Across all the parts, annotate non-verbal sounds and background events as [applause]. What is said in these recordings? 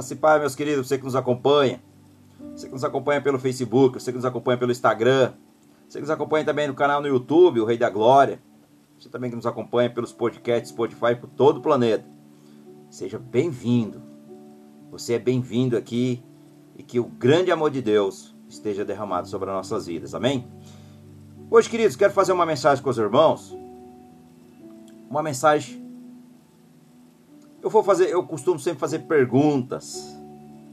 Graça e paz, meus queridos, você que nos acompanha. Você que nos acompanha pelo Facebook, você que nos acompanha pelo Instagram. Você que nos acompanha também no canal no YouTube, o Rei da Glória. Você também que nos acompanha pelos podcasts Spotify por todo o planeta. Seja bem-vindo. Você é bem-vindo aqui e que o grande amor de Deus esteja derramado sobre as nossas vidas. Amém? Hoje, queridos, quero fazer uma mensagem com os irmãos. Uma mensagem eu vou fazer, eu costumo sempre fazer perguntas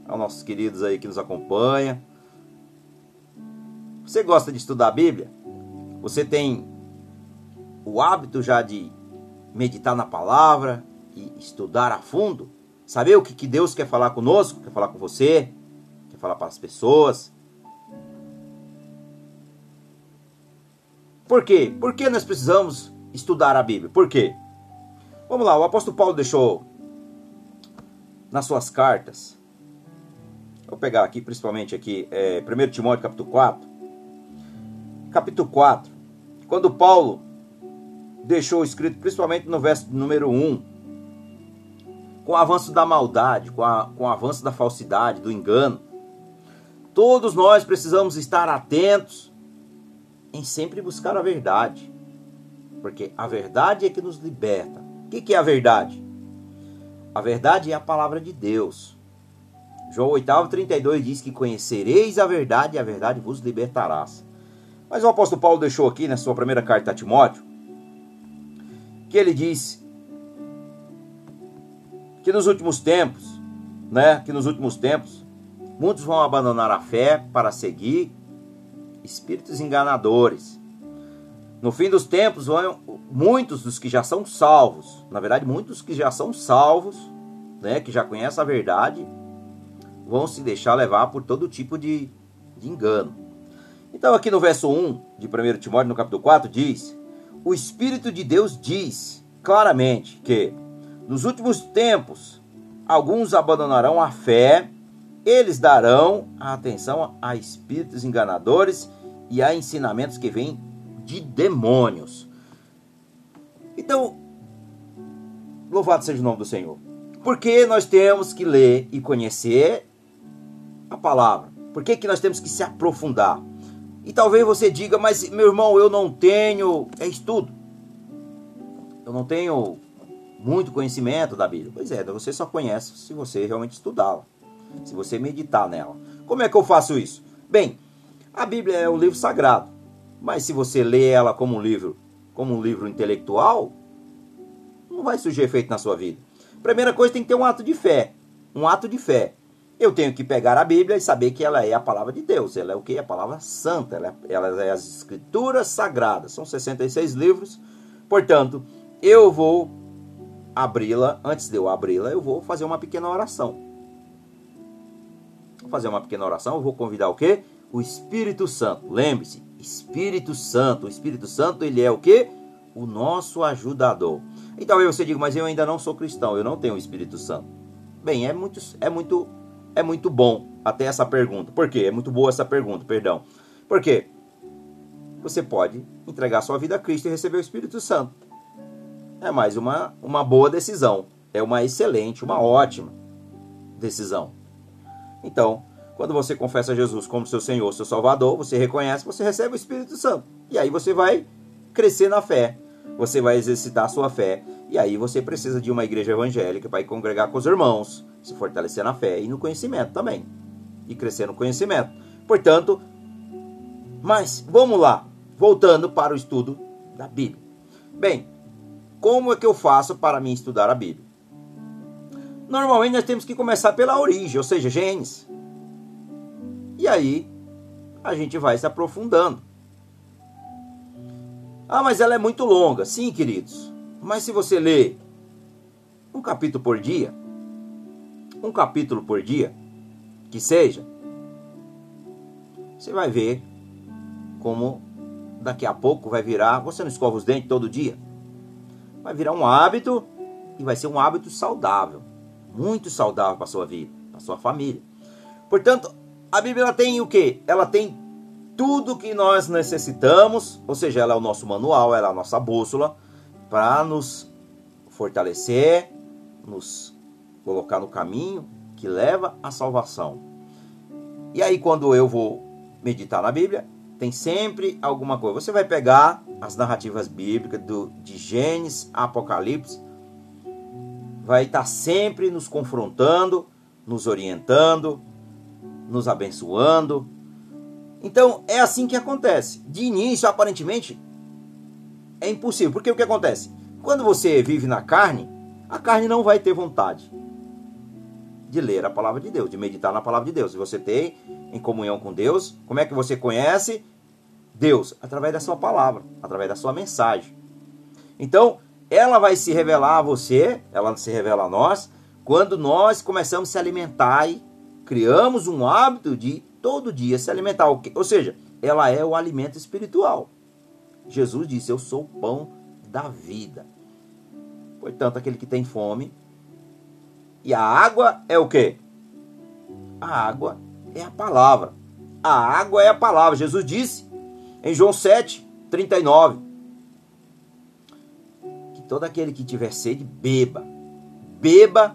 aos nossos queridos aí que nos acompanham. Você gosta de estudar a Bíblia? Você tem o hábito já de meditar na palavra e estudar a fundo? Saber o que, que Deus quer falar conosco, quer falar com você, quer falar para as pessoas? Por quê? Por que nós precisamos estudar a Bíblia? Por quê? Vamos lá, o apóstolo Paulo deixou nas suas cartas. Vou pegar aqui, principalmente aqui, é, 1 Timóteo capítulo 4. Capítulo 4. Quando Paulo deixou escrito, principalmente no verso número 1, com o avanço da maldade, com, a, com o avanço da falsidade, do engano, todos nós precisamos estar atentos em sempre buscar a verdade. Porque a verdade é que nos liberta. O que, que é a verdade? A verdade é a palavra de Deus. João 8, 32 diz que conhecereis a verdade e a verdade vos libertarás. Mas o apóstolo Paulo deixou aqui na sua primeira carta a Timóteo que ele diz que nos últimos tempos, né, que nos últimos tempos muitos vão abandonar a fé para seguir espíritos enganadores no fim dos tempos, muitos dos que já são salvos, na verdade, muitos que já são salvos, né, que já conhecem a verdade, vão se deixar levar por todo tipo de, de engano. Então, aqui no verso 1 de 1 Timóteo, no capítulo 4, diz: O Espírito de Deus diz claramente que nos últimos tempos alguns abandonarão a fé, eles darão a atenção a espíritos enganadores e a ensinamentos que vêm de demônios. Então, louvado seja o nome do Senhor. Porque nós temos que ler e conhecer a palavra? Por que, que nós temos que se aprofundar? E talvez você diga, mas meu irmão, eu não tenho é estudo. Eu não tenho muito conhecimento da Bíblia. Pois é, você só conhece se você realmente estudá-la, se você meditar nela. Como é que eu faço isso? Bem, a Bíblia é o livro sagrado. Mas se você lê ela como um livro, como um livro intelectual, não vai surgir efeito na sua vida. Primeira coisa tem que ter um ato de fé. Um ato de fé. Eu tenho que pegar a Bíblia e saber que ela é a palavra de Deus. Ela é o que? A palavra santa. Ela é, ela é as escrituras sagradas. São 66 livros. Portanto, eu vou abri-la. Antes de eu abri-la, eu vou fazer uma pequena oração. Vou fazer uma pequena oração. Eu vou convidar o quê? O Espírito Santo. Lembre-se, Espírito Santo. O Espírito Santo, ele é o que? O nosso ajudador. Então aí você diga, mas eu ainda não sou cristão, eu não tenho o Espírito Santo. Bem, é muito, é muito, é muito bom até essa pergunta. Por quê? É muito boa essa pergunta, perdão. Por quê? Você pode entregar sua vida a Cristo e receber o Espírito Santo. É mais uma, uma boa decisão. É uma excelente, uma ótima decisão. Então, quando você confessa Jesus como seu Senhor, seu Salvador, você reconhece, você recebe o Espírito Santo. E aí você vai crescer na fé, você vai exercitar a sua fé. E aí você precisa de uma igreja evangélica para ir congregar com os irmãos, se fortalecer na fé e no conhecimento também. E crescer no conhecimento. Portanto, mas vamos lá, voltando para o estudo da Bíblia. Bem, como é que eu faço para mim estudar a Bíblia? Normalmente nós temos que começar pela origem, ou seja, Gênesis. E aí a gente vai se aprofundando. Ah, mas ela é muito longa. Sim, queridos. Mas se você ler um capítulo por dia, um capítulo por dia, que seja, você vai ver como daqui a pouco vai virar. Você não escova os dentes todo dia? Vai virar um hábito e vai ser um hábito saudável, muito saudável para sua vida, para sua família. Portanto, a Bíblia ela tem o que? Ela tem tudo que nós necessitamos, ou seja, ela é o nosso manual, ela é a nossa bússola para nos fortalecer, nos colocar no caminho que leva à salvação. E aí, quando eu vou meditar na Bíblia, tem sempre alguma coisa. Você vai pegar as narrativas bíblicas do, de Gênesis, Apocalipse, vai estar sempre nos confrontando, nos orientando, nos abençoando. Então é assim que acontece. De início, aparentemente, é impossível. Porque o que acontece? Quando você vive na carne, a carne não vai ter vontade de ler a palavra de Deus, de meditar na palavra de Deus. Se você tem em comunhão com Deus, como é que você conhece Deus? Através da sua palavra, através da sua mensagem. Então, ela vai se revelar a você, ela se revela a nós, quando nós começamos a se alimentar e criamos um hábito de todo dia se alimentar. Ou seja, ela é o alimento espiritual. Jesus disse: Eu sou o pão da vida. Portanto, aquele que tem fome. E a água é o que? A água é a palavra. A água é a palavra. Jesus disse em João 7, 39. Que todo aquele que tiver sede, beba. Beba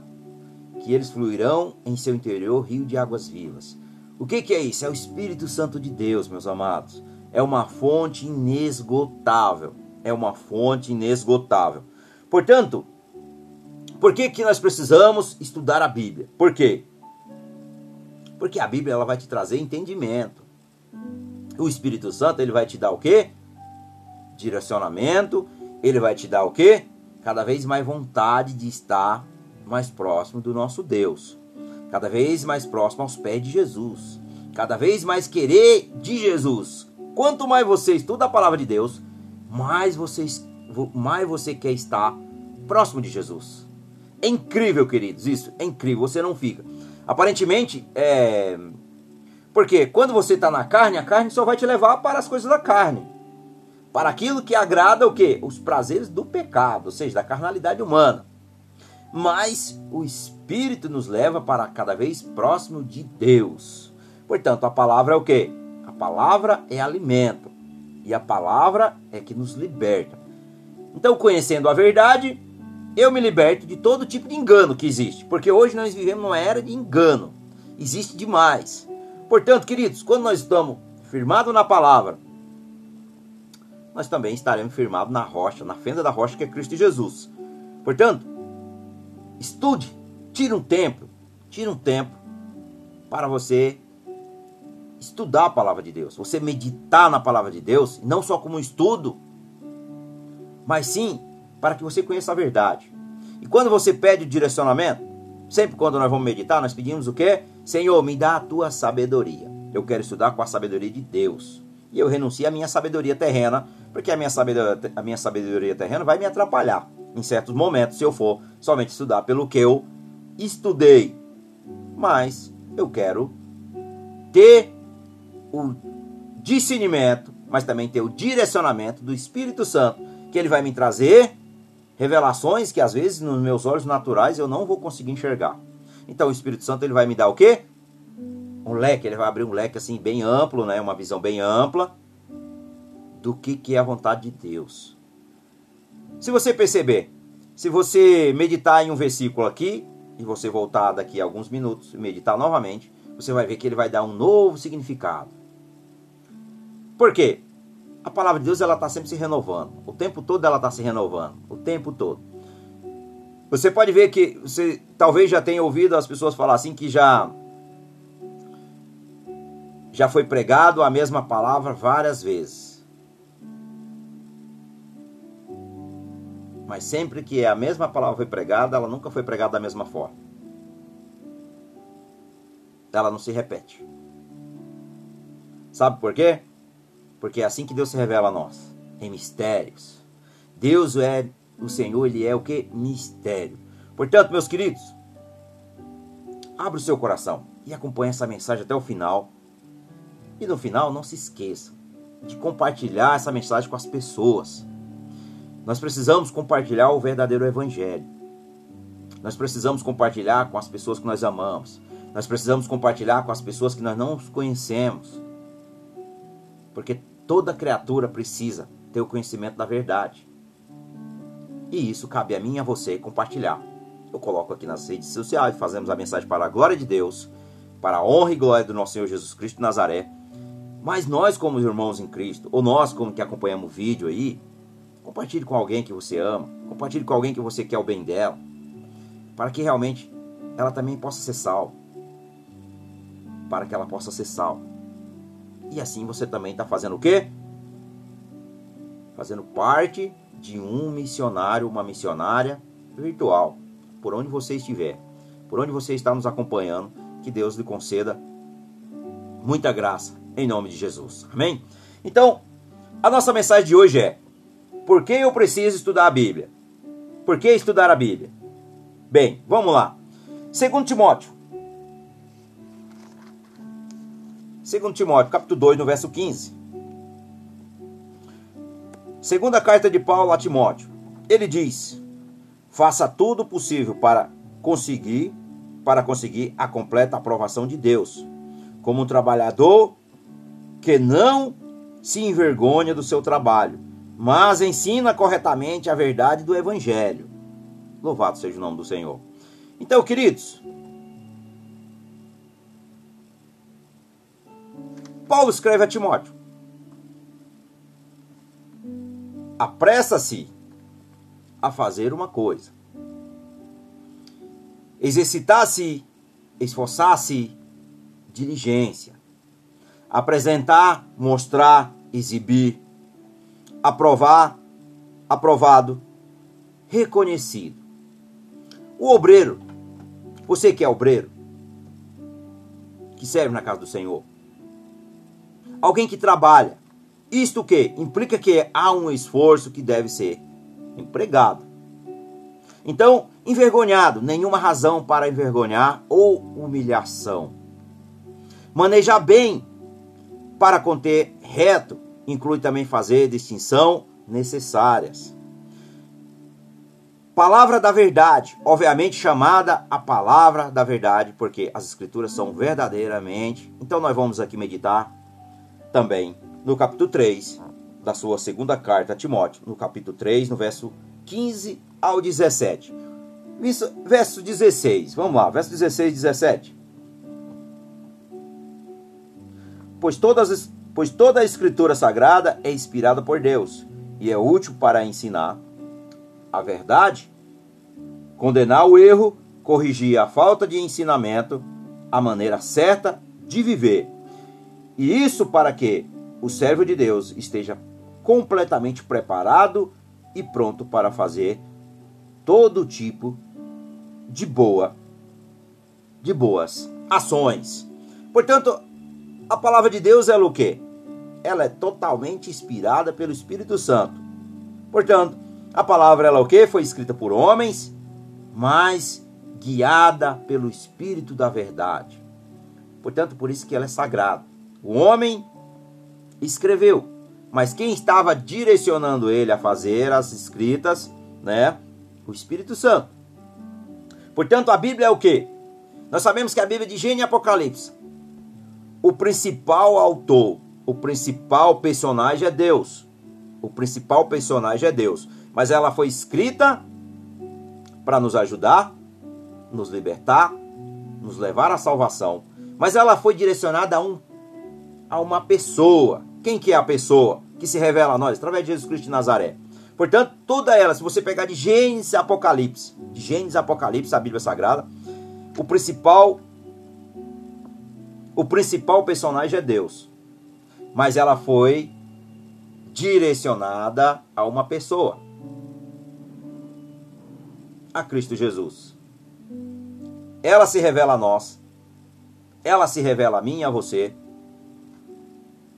que eles fluirão em seu interior rio de águas vivas. O que, que é isso? É o Espírito Santo de Deus, meus amados. É uma fonte inesgotável. É uma fonte inesgotável. Portanto, por que, que nós precisamos estudar a Bíblia? Por quê? Porque a Bíblia ela vai te trazer entendimento. O Espírito Santo ele vai te dar o quê? Direcionamento. Ele vai te dar o quê? Cada vez mais vontade de estar mais próximo do nosso Deus, cada vez mais próximo aos pés de Jesus, cada vez mais querer de Jesus. Quanto mais você estuda a palavra de Deus, mais você, mais você quer estar próximo de Jesus. É incrível, queridos, isso é incrível. Você não fica. Aparentemente, é. Porque quando você está na carne, a carne só vai te levar para as coisas da carne. Para aquilo que agrada o quê? Os prazeres do pecado, ou seja, da carnalidade humana mas o Espírito nos leva para cada vez próximo de Deus. Portanto, a palavra é o que? A palavra é alimento e a palavra é que nos liberta. Então, conhecendo a verdade, eu me liberto de todo tipo de engano que existe, porque hoje nós vivemos numa era de engano. Existe demais. Portanto, queridos, quando nós estamos firmados na palavra, nós também estaremos firmados na rocha, na fenda da rocha que é Cristo Jesus. Portanto, Estude, tire um tempo, tire um tempo para você estudar a palavra de Deus, você meditar na palavra de Deus, não só como um estudo, mas sim para que você conheça a verdade. E quando você pede o direcionamento, sempre quando nós vamos meditar, nós pedimos o quê? Senhor, me dá a tua sabedoria. Eu quero estudar com a sabedoria de Deus. E eu renuncio à minha sabedoria terrena, porque a minha sabedoria, a minha sabedoria terrena vai me atrapalhar em certos momentos, se eu for somente estudar pelo que eu estudei. Mas eu quero ter o discernimento, mas também ter o direcionamento do Espírito Santo, que ele vai me trazer revelações que às vezes nos meus olhos naturais eu não vou conseguir enxergar. Então o Espírito Santo ele vai me dar o quê? Um leque, ele vai abrir um leque assim bem amplo, né? Uma visão bem ampla do que que é a vontade de Deus. Se você perceber, se você meditar em um versículo aqui, e você voltar daqui a alguns minutos e meditar novamente, você vai ver que ele vai dar um novo significado. Por quê? A palavra de Deus ela está sempre se renovando. O tempo todo ela está se renovando. O tempo todo. Você pode ver que você talvez já tenha ouvido as pessoas falar assim que já já foi pregado a mesma palavra várias vezes. Mas sempre que a mesma palavra foi pregada, ela nunca foi pregada da mesma forma. Ela não se repete. Sabe por quê? Porque é assim que Deus se revela a nós, em mistérios. Deus é o Senhor, ele é o que? Mistério. Portanto, meus queridos, abra o seu coração e acompanhe essa mensagem até o final. E no final, não se esqueça de compartilhar essa mensagem com as pessoas. Nós precisamos compartilhar o verdadeiro evangelho. Nós precisamos compartilhar com as pessoas que nós amamos. Nós precisamos compartilhar com as pessoas que nós não conhecemos. Porque toda criatura precisa ter o conhecimento da verdade. E isso cabe a mim e a você compartilhar. eu coloco aqui nas redes sociais, fazemos a mensagem para a glória de Deus, para a honra e glória do nosso Senhor Jesus Cristo de Nazaré. Mas nós, como irmãos em Cristo, ou nós, como que acompanhamos o vídeo aí, compartilhe com alguém que você ama, compartilhe com alguém que você quer o bem dela, para que realmente ela também possa ser salva. Para que ela possa ser salva. E assim você também está fazendo o quê? Fazendo parte de um missionário, uma missionária virtual, por onde você estiver, por onde você está nos acompanhando, que Deus lhe conceda muita graça, em nome de Jesus. Amém? Então, a nossa mensagem de hoje é: por que eu preciso estudar a Bíblia? Por que estudar a Bíblia? Bem, vamos lá. Segundo Timóteo. Segundo Timóteo, capítulo 2, no verso 15. Segunda carta de Paulo a Timóteo. Ele diz: Faça tudo possível para conseguir para conseguir a completa aprovação de Deus, como um trabalhador que não se envergonha do seu trabalho, mas ensina corretamente a verdade do evangelho. Louvado seja o nome do Senhor. Então, queridos, Paulo escreve a Timóteo: apressa-se a fazer uma coisa, exercitar-se, esforçar-se, diligência, apresentar, mostrar, exibir, aprovar, aprovado, reconhecido. O obreiro você que é obreiro, que serve na casa do Senhor, alguém que trabalha, isto que? Implica que há um esforço que deve ser empregado. Então, envergonhado, nenhuma razão para envergonhar ou humilhação. Manejar bem para conter reto inclui também fazer distinção necessárias. Palavra da verdade, obviamente chamada a palavra da verdade, porque as escrituras são verdadeiramente. Então nós vamos aqui meditar também no capítulo 3 da sua segunda carta a Timóteo, no capítulo 3, no verso 15 ao 17. Verso 16, vamos lá, verso 16 e 17. Pois, todas, pois toda a escritura sagrada é inspirada por Deus e é útil para ensinar a verdade, condenar o erro, corrigir a falta de ensinamento, a maneira certa de viver. E isso para que o servo de Deus esteja completamente preparado e pronto para fazer todo tipo de boa de boas ações. Portanto, a palavra de Deus é o quê? Ela é totalmente inspirada pelo Espírito Santo. Portanto, a palavra ela é o que? Foi escrita por homens, mas guiada pelo Espírito da verdade. Portanto, por isso que ela é sagrada. O homem escreveu, mas quem estava direcionando ele a fazer as escritas, né? O Espírito Santo. Portanto, a Bíblia é o que? Nós sabemos que a Bíblia é de Gênesis e Apocalipse. O principal autor, o principal personagem é Deus. O principal personagem é Deus mas ela foi escrita para nos ajudar, nos libertar, nos levar à salvação. Mas ela foi direcionada a, um, a uma pessoa. Quem que é a pessoa que se revela a nós? Através de Jesus Cristo de Nazaré. Portanto, toda ela, se você pegar de Gênesis Apocalipse, de Gênesis Apocalipse, a Bíblia Sagrada, o principal o principal personagem é Deus. Mas ela foi direcionada a uma pessoa a Cristo Jesus. Ela se revela a nós, ela se revela a mim e a você,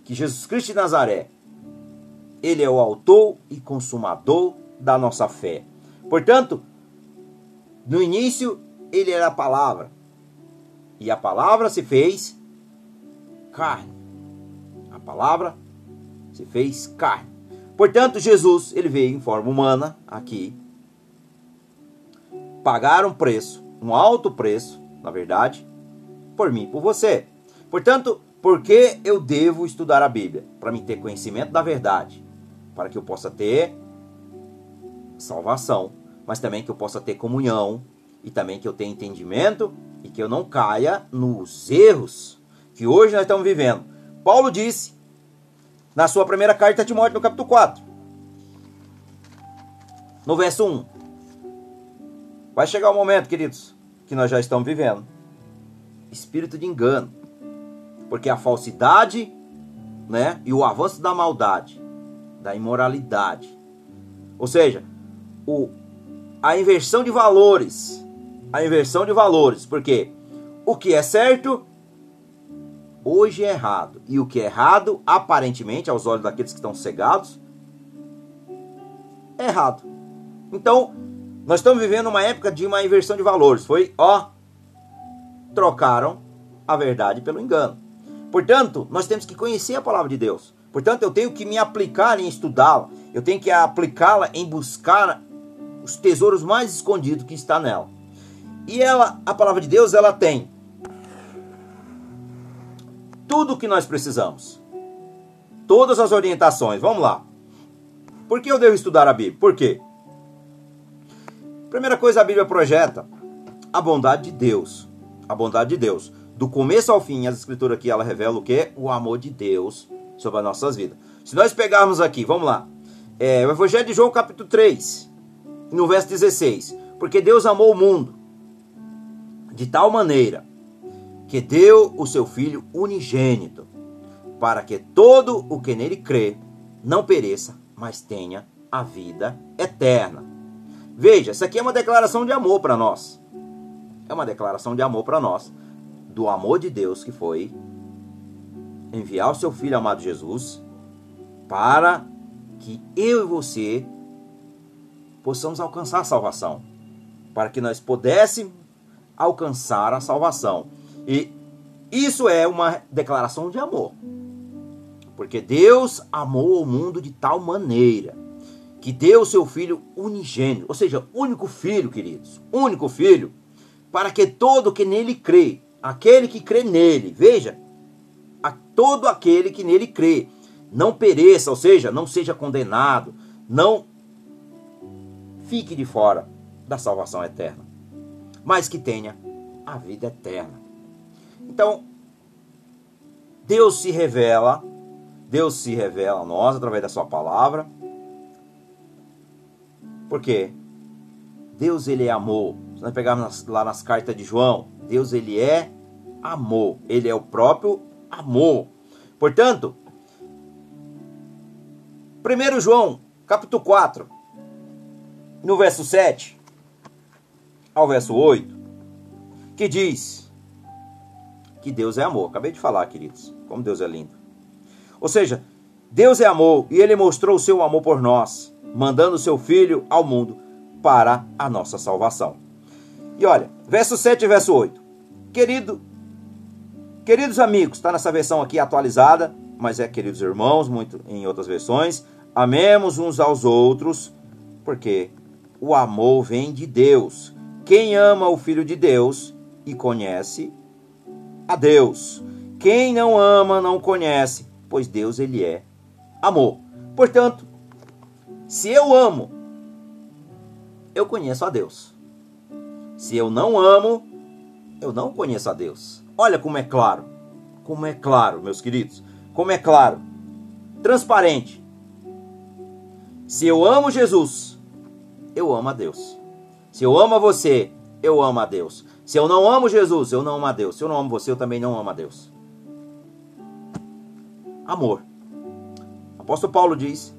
que Jesus Cristo de Nazaré, ele é o autor e consumador da nossa fé. Portanto, no início, ele era a palavra, e a palavra se fez carne. A palavra se fez carne. Portanto, Jesus, ele veio em forma humana aqui pagar um preço, um alto preço, na verdade, por mim, por você. Portanto, por que eu devo estudar a Bíblia? Para me ter conhecimento da verdade, para que eu possa ter salvação, mas também que eu possa ter comunhão e também que eu tenha entendimento e que eu não caia nos erros que hoje nós estamos vivendo. Paulo disse na sua primeira carta a Timóteo, no capítulo 4, no verso 1. Vai chegar o momento, queridos, que nós já estamos vivendo. Espírito de engano. Porque a falsidade, né, e o avanço da maldade, da imoralidade. Ou seja, o a inversão de valores. A inversão de valores, porque o que é certo hoje é errado. E o que é errado, aparentemente, aos olhos daqueles que estão cegados, é errado. Então, nós estamos vivendo uma época de uma inversão de valores. Foi, ó, trocaram a verdade pelo engano. Portanto, nós temos que conhecer a palavra de Deus. Portanto, eu tenho que me aplicar em estudá-la. Eu tenho que aplicá-la em buscar os tesouros mais escondidos que está nela. E ela, a palavra de Deus, ela tem tudo o que nós precisamos. Todas as orientações. Vamos lá. Por que eu devo estudar a Bíblia? Por quê? Primeira coisa, a Bíblia projeta a bondade de Deus. A bondade de Deus. Do começo ao fim, as escrituras aqui ela revela o que? O amor de Deus sobre as nossas vidas. Se nós pegarmos aqui, vamos lá. É, o Evangelho de João, capítulo 3, no verso 16. Porque Deus amou o mundo de tal maneira que deu o seu Filho unigênito, para que todo o que nele crê não pereça, mas tenha a vida eterna. Veja, isso aqui é uma declaração de amor para nós. É uma declaração de amor para nós, do amor de Deus que foi enviar o seu Filho amado Jesus para que eu e você possamos alcançar a salvação, para que nós pudéssemos alcançar a salvação. E isso é uma declaração de amor. Porque Deus amou o mundo de tal maneira que deu o seu filho unigênito, ou seja, único filho, queridos, único filho, para que todo que nele crê, aquele que crê nele, veja, a todo aquele que nele crê, não pereça, ou seja, não seja condenado, não fique de fora da salvação eterna, mas que tenha a vida eterna. Então, Deus se revela, Deus se revela a nós através da sua palavra. Porque Deus ele é amor. Se nós pegarmos lá nas cartas de João, Deus ele é amor. Ele é o próprio amor. Portanto, 1 João, capítulo 4, no verso 7 ao verso 8, que diz que Deus é amor. Acabei de falar, queridos, como Deus é lindo. Ou seja, Deus é amor e ele mostrou o seu amor por nós, mandando o seu filho ao mundo para a nossa salvação. E olha, verso 7 e verso 8. Querido, queridos amigos, está nessa versão aqui atualizada, mas é queridos irmãos, muito em outras versões. Amemos uns aos outros, porque o amor vem de Deus. Quem ama o Filho de Deus e conhece a Deus. Quem não ama não conhece, pois Deus ele é amor. Portanto, se eu amo, eu conheço a Deus. Se eu não amo, eu não conheço a Deus. Olha como é claro. Como é claro, meus queridos. Como é claro. Transparente. Se eu amo Jesus, eu amo a Deus. Se eu amo a você, eu amo a Deus. Se eu não amo Jesus, eu não amo a Deus. Se eu não amo você, eu também não amo a Deus. Amor. O apóstolo Paulo diz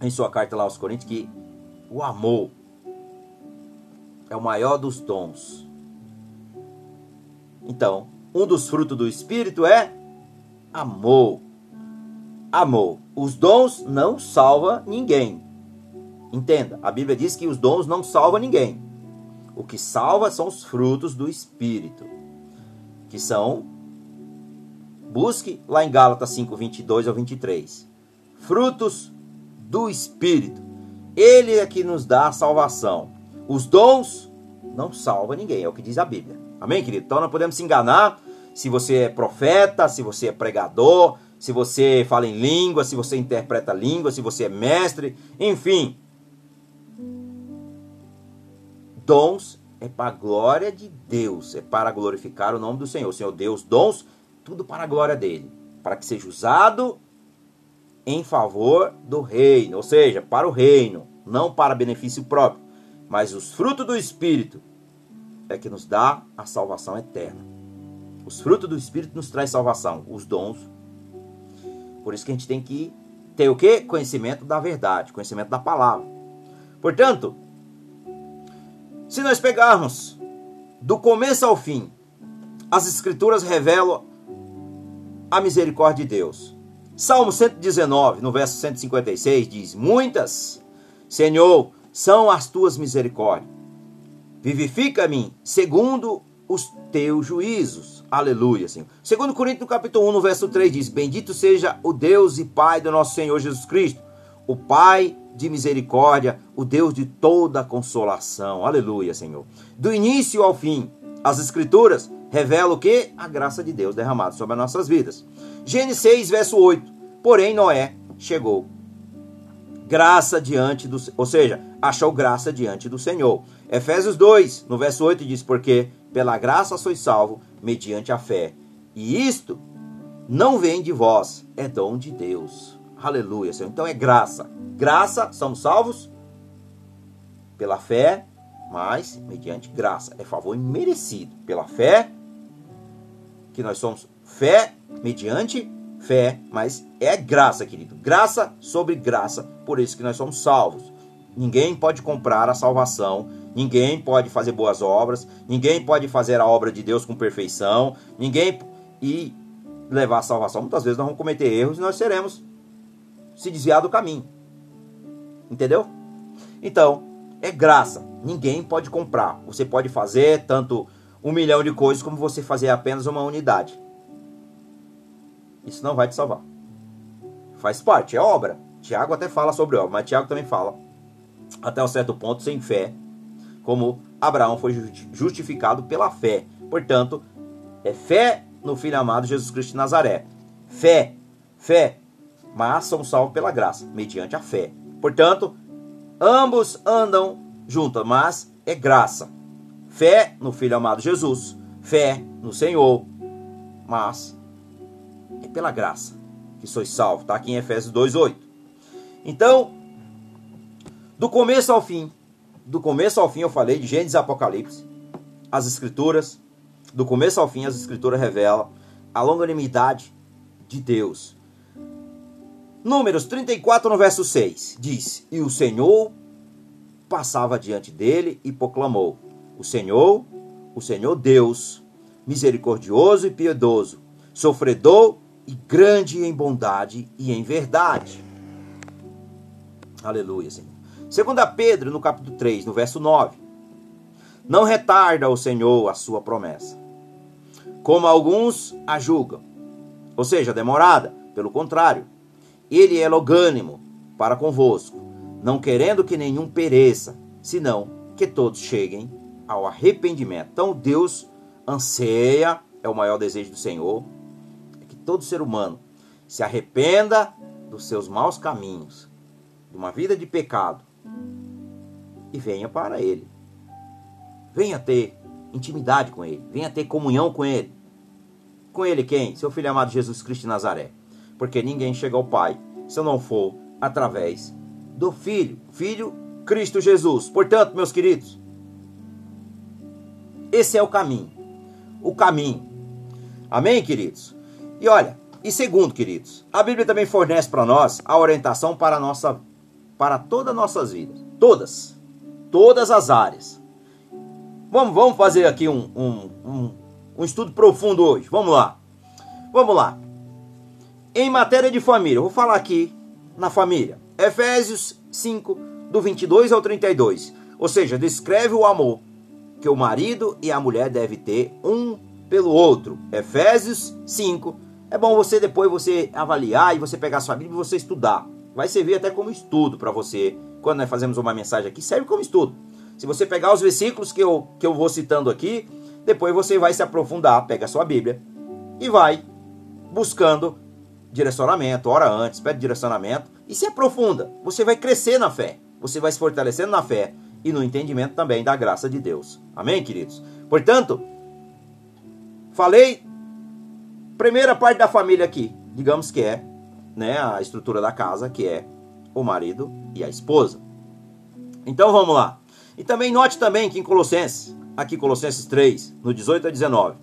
em sua carta lá aos Coríntios que o amor é o maior dos dons. Então, um dos frutos do Espírito é amor. Amor. Os dons não salvam ninguém. Entenda, a Bíblia diz que os dons não salvam ninguém. O que salva são os frutos do Espírito, que são. Busque lá em Gálatas 5, 22 ao 23. Frutos do Espírito. Ele é que nos dá a salvação. Os dons não salvam ninguém, é o que diz a Bíblia. Amém, querido? Então não podemos se enganar se você é profeta, se você é pregador, se você fala em língua, se você interpreta língua, se você é mestre, enfim. Dons é para a glória de Deus, é para glorificar o nome do Senhor. Senhor Deus, dons, tudo para a glória dele, para que seja usado em favor do reino, ou seja, para o reino, não para benefício próprio, mas os frutos do Espírito é que nos dá a salvação eterna. Os frutos do Espírito nos traz salvação, os dons. Por isso que a gente tem que ter o que? Conhecimento da verdade, conhecimento da palavra. Portanto, se nós pegarmos do começo ao fim, as escrituras revelam a misericórdia de Deus. Salmo 119, no verso 156, diz: Muitas, Senhor, são as tuas misericórdias. Vivifica-me segundo os teus juízos. Aleluia, Senhor. Segundo Coríntios, capítulo 1, no verso 3, diz: Bendito seja o Deus e Pai do nosso Senhor Jesus Cristo, o Pai de misericórdia, o Deus de toda consolação. Aleluia, Senhor. Do início ao fim, as Escrituras revelam o que? A graça de Deus derramada sobre as nossas vidas. Gênesis 6, verso 8. Porém, Noé chegou. Graça diante do. Ou seja, achou graça diante do Senhor. Efésios 2, no verso 8, diz: Porque pela graça sois salvo, mediante a fé. E isto não vem de vós, é dom de Deus. Aleluia, Senhor. Então é graça. Graça, somos salvos pela fé, mas mediante graça. É favor imerecido. Pela fé, que nós somos fé mediante fé, mas é graça, querido. Graça sobre graça. Por isso que nós somos salvos. Ninguém pode comprar a salvação, ninguém pode fazer boas obras, ninguém pode fazer a obra de Deus com perfeição, ninguém e levar a salvação. Muitas vezes nós vamos cometer erros e nós seremos se desviar do caminho. Entendeu? Então, é graça. Ninguém pode comprar. Você pode fazer tanto um milhão de coisas como você fazer apenas uma unidade. Isso não vai te salvar. Faz parte, é obra. Tiago até fala sobre obra, mas Tiago também fala, até um certo ponto, sem fé, como Abraão foi justificado pela fé. Portanto, é fé no Filho amado Jesus Cristo de Nazaré. Fé, fé mas são salvos pela graça, mediante a fé. Portanto, ambos andam juntos, mas é graça. Fé no Filho amado Jesus, fé no Senhor, mas é pela graça que sois salvos. Está aqui em Efésios 2,8. Então, do começo ao fim, do começo ao fim eu falei de Gênesis e Apocalipse, as escrituras, do começo ao fim as escrituras revelam a longanimidade de Deus Números 34, no verso 6, diz: E o Senhor passava diante dele e proclamou: O Senhor, o Senhor Deus, misericordioso e piedoso, sofredor e grande em bondade e em verdade. Aleluia, Senhor. Segunda Pedro, no capítulo 3, no verso 9. Não retarda o Senhor a sua promessa, como alguns a julgam, ou seja, demorada, pelo contrário, ele é logânimo para convosco, não querendo que nenhum pereça, senão que todos cheguem ao arrependimento. Então Deus anseia, é o maior desejo do Senhor, é que todo ser humano se arrependa dos seus maus caminhos, de uma vida de pecado, e venha para Ele. Venha ter intimidade com Ele, venha ter comunhão com Ele. Com Ele quem? Seu Filho amado Jesus Cristo de Nazaré porque ninguém chega ao Pai se não for através do Filho, Filho Cristo Jesus. Portanto, meus queridos, esse é o caminho. O caminho. Amém, queridos? E olha, e segundo, queridos, a Bíblia também fornece para nós a orientação para a nossa para todas as nossas vidas. Todas. Todas as áreas. Vamos, vamos fazer aqui um, um, um, um estudo profundo hoje. Vamos lá. Vamos lá. Em matéria de família, vou falar aqui na família. Efésios 5, do 22 ao 32. Ou seja, descreve o amor que o marido e a mulher devem ter um pelo outro. Efésios 5. É bom você depois você avaliar e você pegar sua Bíblia e você estudar. Vai servir até como estudo para você. Quando nós fazemos uma mensagem aqui, serve como estudo. Se você pegar os versículos que eu, que eu vou citando aqui, depois você vai se aprofundar, pega sua Bíblia e vai buscando direcionamento, ora antes, pede direcionamento e se aprofunda. Você vai crescer na fé, você vai se fortalecendo na fé e no entendimento também da graça de Deus. Amém, queridos? Portanto, falei primeira parte da família aqui, digamos que é, né, a estrutura da casa, que é o marido e a esposa. Então vamos lá. E também note também que em Colossenses, aqui Colossenses 3, no 18 a 19,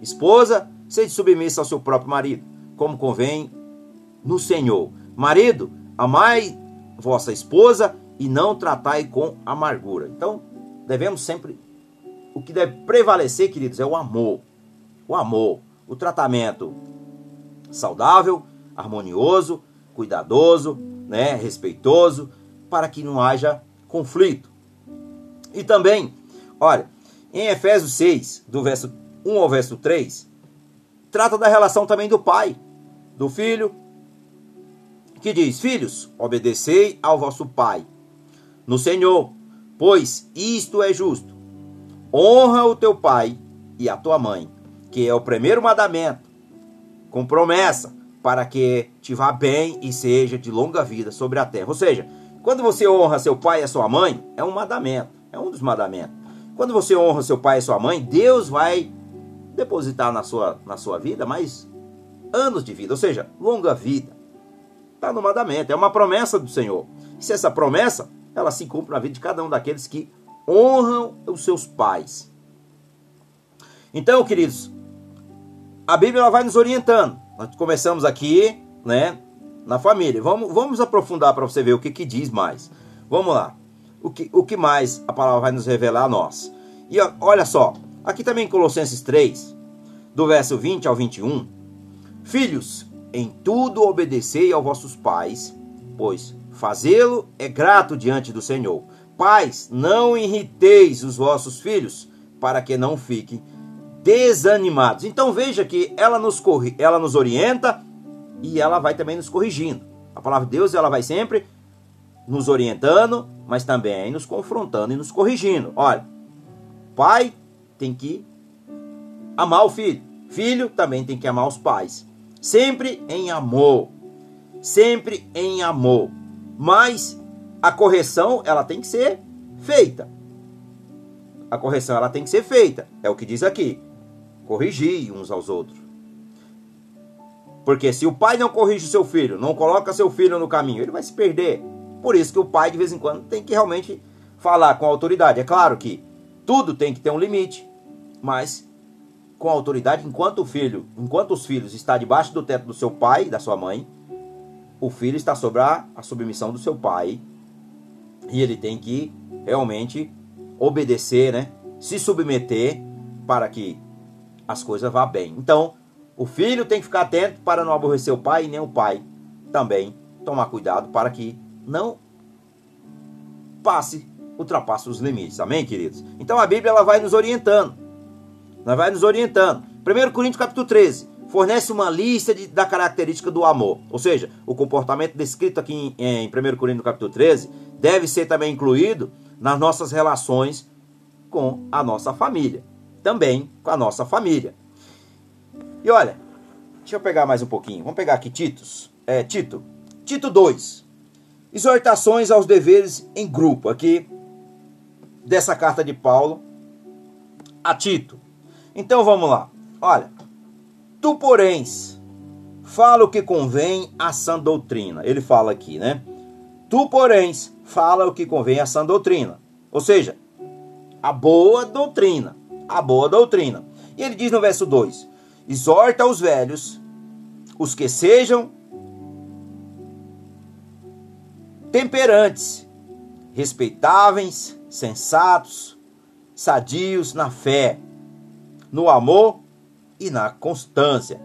esposa, seja submissa ao seu próprio marido, como convém no Senhor. Marido, amai vossa esposa e não tratai com amargura. Então, devemos sempre o que deve prevalecer, queridos, é o amor. O amor, o tratamento saudável, harmonioso, cuidadoso, né, respeitoso, para que não haja conflito. E também, olha, em Efésios 6, do verso 1 ao verso 3, trata da relação também do pai, do filho, que diz: Filhos, obedecei ao vosso pai, no Senhor, pois isto é justo. Honra o teu pai e a tua mãe, que é o primeiro mandamento, com promessa, para que te vá bem e seja de longa vida sobre a terra. Ou seja, quando você honra seu pai e a sua mãe, é um mandamento, é um dos mandamentos. Quando você honra seu pai e sua mãe, Deus vai depositar na sua, na sua vida mais anos de vida, ou seja, longa vida. Está no mandamento, é uma promessa do Senhor. E se essa promessa, ela se cumpre na vida de cada um daqueles que honram os seus pais. Então, queridos, a Bíblia ela vai nos orientando. Nós começamos aqui, né, na família. Vamos, vamos aprofundar para você ver o que, que diz mais. Vamos lá. O que, o que mais a palavra vai nos revelar a nós? E olha só, aqui também em Colossenses 3, do verso 20 ao 21. Filhos, em tudo obedecei aos vossos pais, pois fazê-lo é grato diante do Senhor. Pais, não irriteis os vossos filhos, para que não fiquem desanimados. Então veja que ela nos, corri, ela nos orienta e ela vai também nos corrigindo. A palavra de Deus ela vai sempre nos orientando, mas também nos confrontando e nos corrigindo. Olha, pai tem que amar o filho, filho também tem que amar os pais. Sempre em amor, sempre em amor. Mas a correção ela tem que ser feita. A correção ela tem que ser feita, é o que diz aqui corrigir uns aos outros. Porque se o pai não corrige seu filho, não coloca seu filho no caminho, ele vai se perder. Por isso que o pai, de vez em quando, tem que realmente falar com autoridade. É claro que tudo tem que ter um limite, mas com autoridade, enquanto o filho, enquanto os filhos estão debaixo do teto do seu pai e da sua mãe, o filho está sob a, a submissão do seu pai e ele tem que realmente obedecer, né? Se submeter para que as coisas vão bem. Então, o filho tem que ficar atento para não aborrecer o pai e nem o pai também tomar cuidado para que não passe, ultrapasse os limites. Amém, queridos? Então a Bíblia ela vai nos orientando. Ela vai nos orientando. 1 Coríntios capítulo 13 fornece uma lista de, da característica do amor. Ou seja, o comportamento descrito aqui em, em 1 Coríntios capítulo 13 deve ser também incluído nas nossas relações com a nossa família também com a nossa família. E olha, deixa eu pegar mais um pouquinho. Vamos pegar aqui Titos. É, Tito. Tito 2. Exortações aos deveres em grupo. Aqui, dessa carta de Paulo a Tito. Então vamos lá. Olha. Tu, porém, fala o que convém à sã doutrina. Ele fala aqui, né? Tu, porém, fala o que convém à sã doutrina. Ou seja, a boa doutrina a boa doutrina. E ele diz no verso 2: Exorta os velhos, os que sejam temperantes, respeitáveis, sensatos, sadios na fé, no amor e na constância.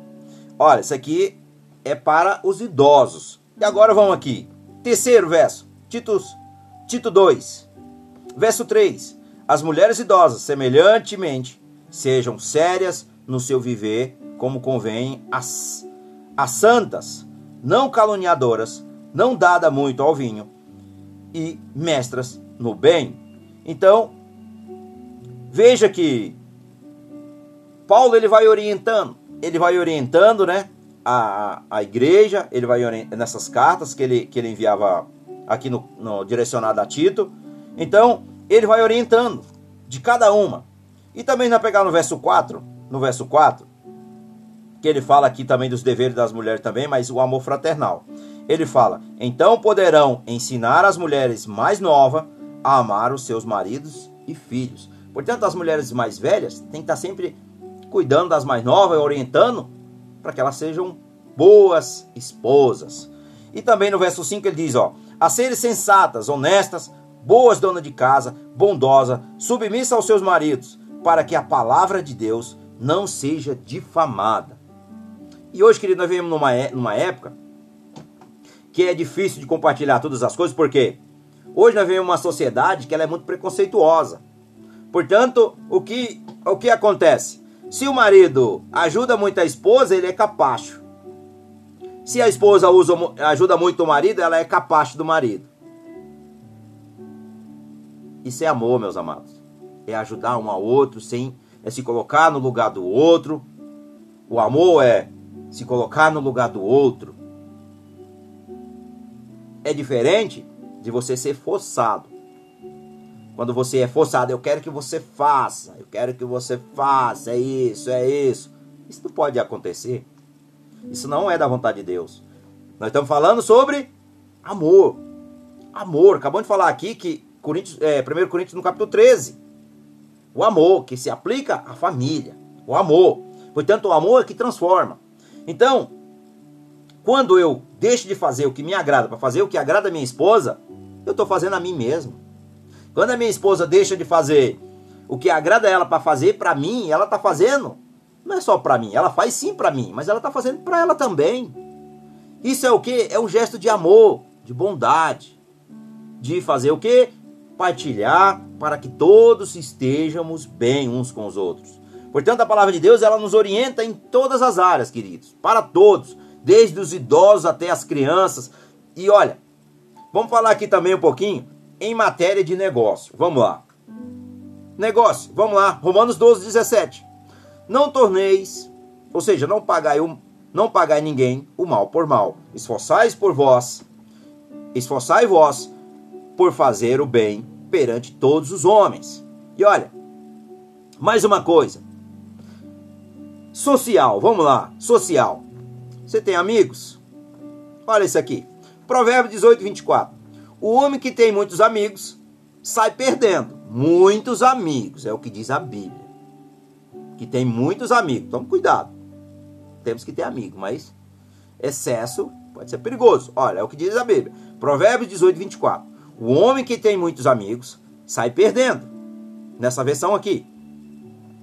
Olha, isso aqui é para os idosos. E agora vamos aqui. Terceiro verso, Tito, Tito 2, verso 3 as mulheres idosas, semelhantemente, sejam sérias no seu viver, como convém as, as santas, não caluniadoras, não dada muito ao vinho, e mestras no bem. Então, veja que Paulo ele vai orientando, ele vai orientando, né, a, a igreja, ele vai nessas cartas que ele, que ele enviava aqui no, no direcionado a Tito. Então, ele vai orientando de cada uma. E também vai pegar no verso 4, no verso 4, que ele fala aqui também dos deveres das mulheres também, mas o amor fraternal. Ele fala: "Então poderão ensinar as mulheres mais novas a amar os seus maridos e filhos". Portanto, as mulheres mais velhas têm que estar sempre cuidando das mais novas, orientando para que elas sejam boas esposas. E também no verso 5 ele diz, ó, a serem sensatas, honestas, boas donas de casa, bondosa, submissa aos seus maridos, para que a palavra de Deus não seja difamada. E hoje, querido, nós vivemos numa, é, numa época que é difícil de compartilhar todas as coisas, porque hoje nós vivemos uma sociedade que ela é muito preconceituosa. Portanto, o que, o que acontece? Se o marido ajuda muito a esposa, ele é capacho. Se a esposa usa, ajuda muito o marido, ela é capacho do marido. Isso é amor, meus amados. É ajudar um ao outro sem é se colocar no lugar do outro. O amor é se colocar no lugar do outro. É diferente de você ser forçado. Quando você é forçado, eu quero que você faça, eu quero que você faça, é isso, é isso. Isso não pode acontecer. Isso não é da vontade de Deus. Nós estamos falando sobre amor. Amor. Acabamos de falar aqui que Coríntios, é, 1 Coríntios no capítulo 13. O amor que se aplica à família. O amor. Portanto, o amor é que transforma. Então, quando eu deixo de fazer o que me agrada para fazer o que agrada a minha esposa, eu estou fazendo a mim mesmo. Quando a minha esposa deixa de fazer o que agrada ela para fazer para mim, ela está fazendo não é só para mim, ela faz sim para mim, mas ela está fazendo para ela também. Isso é o que? É um gesto de amor, de bondade, de fazer o que? Partilhar para que todos estejamos bem uns com os outros. Portanto, a palavra de Deus ela nos orienta em todas as áreas, queridos, para todos, desde os idosos até as crianças. E olha, vamos falar aqui também um pouquinho em matéria de negócio. Vamos lá. Negócio, vamos lá. Romanos 12, 17. Não torneis, ou seja, não pagai, não pagai ninguém o mal por mal. Esforçais por vós, esforçai vós por fazer o bem perante todos os homens. E olha, mais uma coisa. Social, vamos lá, social. Você tem amigos? Olha isso aqui. Provérbio 18, 24. O homem que tem muitos amigos sai perdendo. Muitos amigos, é o que diz a Bíblia. Que tem muitos amigos. Tome cuidado. Temos que ter amigos, mas excesso pode ser perigoso. Olha, é o que diz a Bíblia. Provérbios 18, 24. O homem que tem muitos amigos sai perdendo. Nessa versão aqui.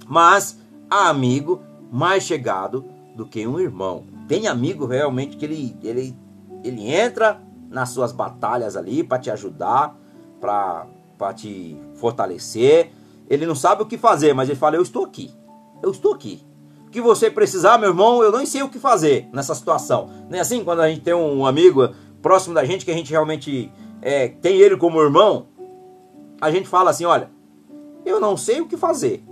Mas há amigo mais chegado do que um irmão. Tem amigo realmente que ele, ele, ele entra nas suas batalhas ali para te ajudar, para te fortalecer. Ele não sabe o que fazer, mas ele fala: Eu estou aqui. Eu estou aqui. O que você precisar, meu irmão, eu não sei o que fazer nessa situação. Não é assim quando a gente tem um amigo próximo da gente que a gente realmente é, tem ele como irmão? A gente fala assim: Olha, eu não sei o que fazer.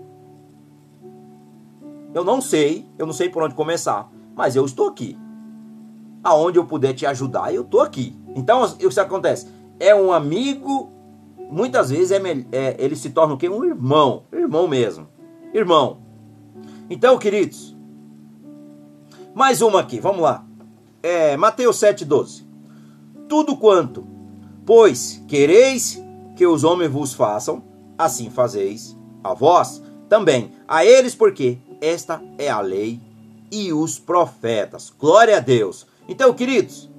Eu não sei, eu não sei por onde começar, mas eu estou aqui. Aonde eu puder te ajudar, eu estou aqui. Então, o que acontece? É um amigo, muitas vezes é, é, ele se torna o quê? Um irmão. Irmão mesmo. Irmão. Então, queridos, mais uma aqui, vamos lá. É, Mateus 7,12. Tudo quanto, pois quereis que os homens vos façam, assim fazeis a vós também. A eles, porque esta é a lei e os profetas. Glória a Deus. Então, queridos,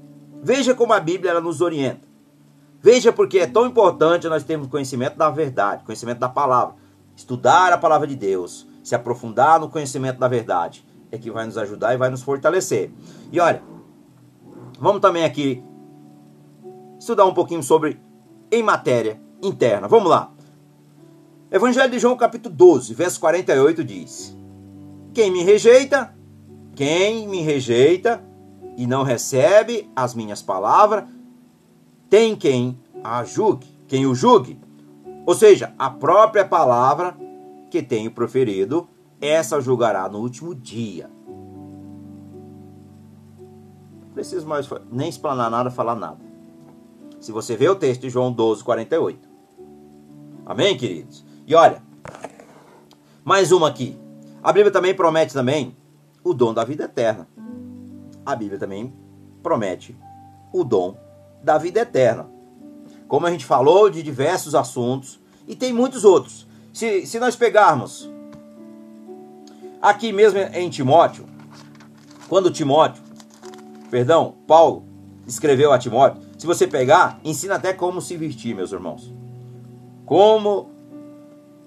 Veja como a Bíblia ela nos orienta. Veja porque é tão importante nós termos conhecimento da verdade, conhecimento da palavra. Estudar a palavra de Deus, se aprofundar no conhecimento da verdade, é que vai nos ajudar e vai nos fortalecer. E olha, vamos também aqui estudar um pouquinho sobre em matéria interna. Vamos lá. Evangelho de João, capítulo 12, verso 48 diz: Quem me rejeita, quem me rejeita, e não recebe as minhas palavras, tem quem a julgue, quem o julgue. Ou seja, a própria palavra que tenho proferido, essa julgará no último dia. Não preciso mais nem explanar nada, falar nada. Se você vê o texto de João 12, 48. Amém, queridos? E olha, mais uma aqui. A Bíblia também promete também o dom da vida eterna. A Bíblia também promete o dom da vida eterna. Como a gente falou de diversos assuntos e tem muitos outros. Se, se nós pegarmos aqui mesmo em Timóteo, quando Timóteo, perdão, Paulo escreveu a Timóteo, se você pegar, ensina até como se vestir, meus irmãos. Como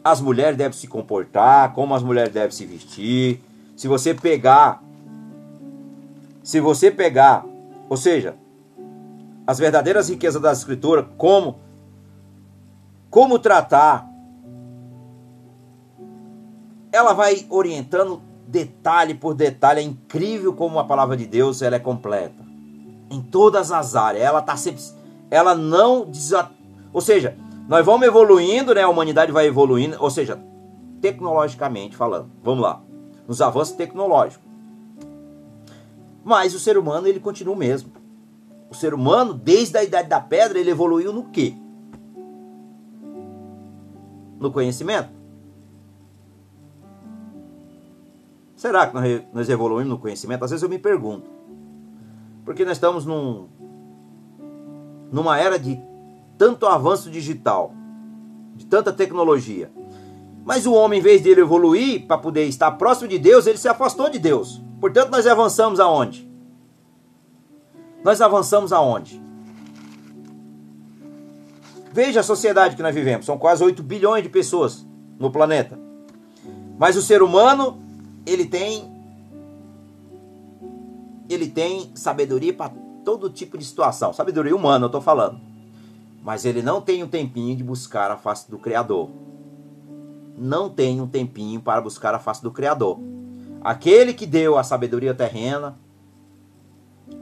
as mulheres devem se comportar, como as mulheres devem se vestir. Se você pegar, se você pegar, ou seja, as verdadeiras riquezas da escritura, como como tratar, ela vai orientando detalhe por detalhe. É incrível como a palavra de Deus ela é completa em todas as áreas. Ela tá sempre, ela não desat... ou seja, nós vamos evoluindo, né? A humanidade vai evoluindo, ou seja, tecnologicamente falando. Vamos lá, nos avanços tecnológicos. Mas o ser humano ele continua o mesmo. O ser humano, desde a idade da pedra, ele evoluiu no quê? No conhecimento. Será que nós evoluímos no conhecimento? Às vezes eu me pergunto. Porque nós estamos num, numa era de tanto avanço digital, de tanta tecnologia. Mas o homem, em vez de ele evoluir para poder estar próximo de Deus, ele se afastou de Deus. Portanto, nós avançamos aonde? Nós avançamos aonde? Veja a sociedade que nós vivemos. São quase 8 bilhões de pessoas no planeta. Mas o ser humano, ele tem ele tem sabedoria para todo tipo de situação. Sabedoria humana, eu estou falando. Mas ele não tem um tempinho de buscar a face do Criador. Não tem um tempinho para buscar a face do Criador. Aquele que deu a sabedoria terrena,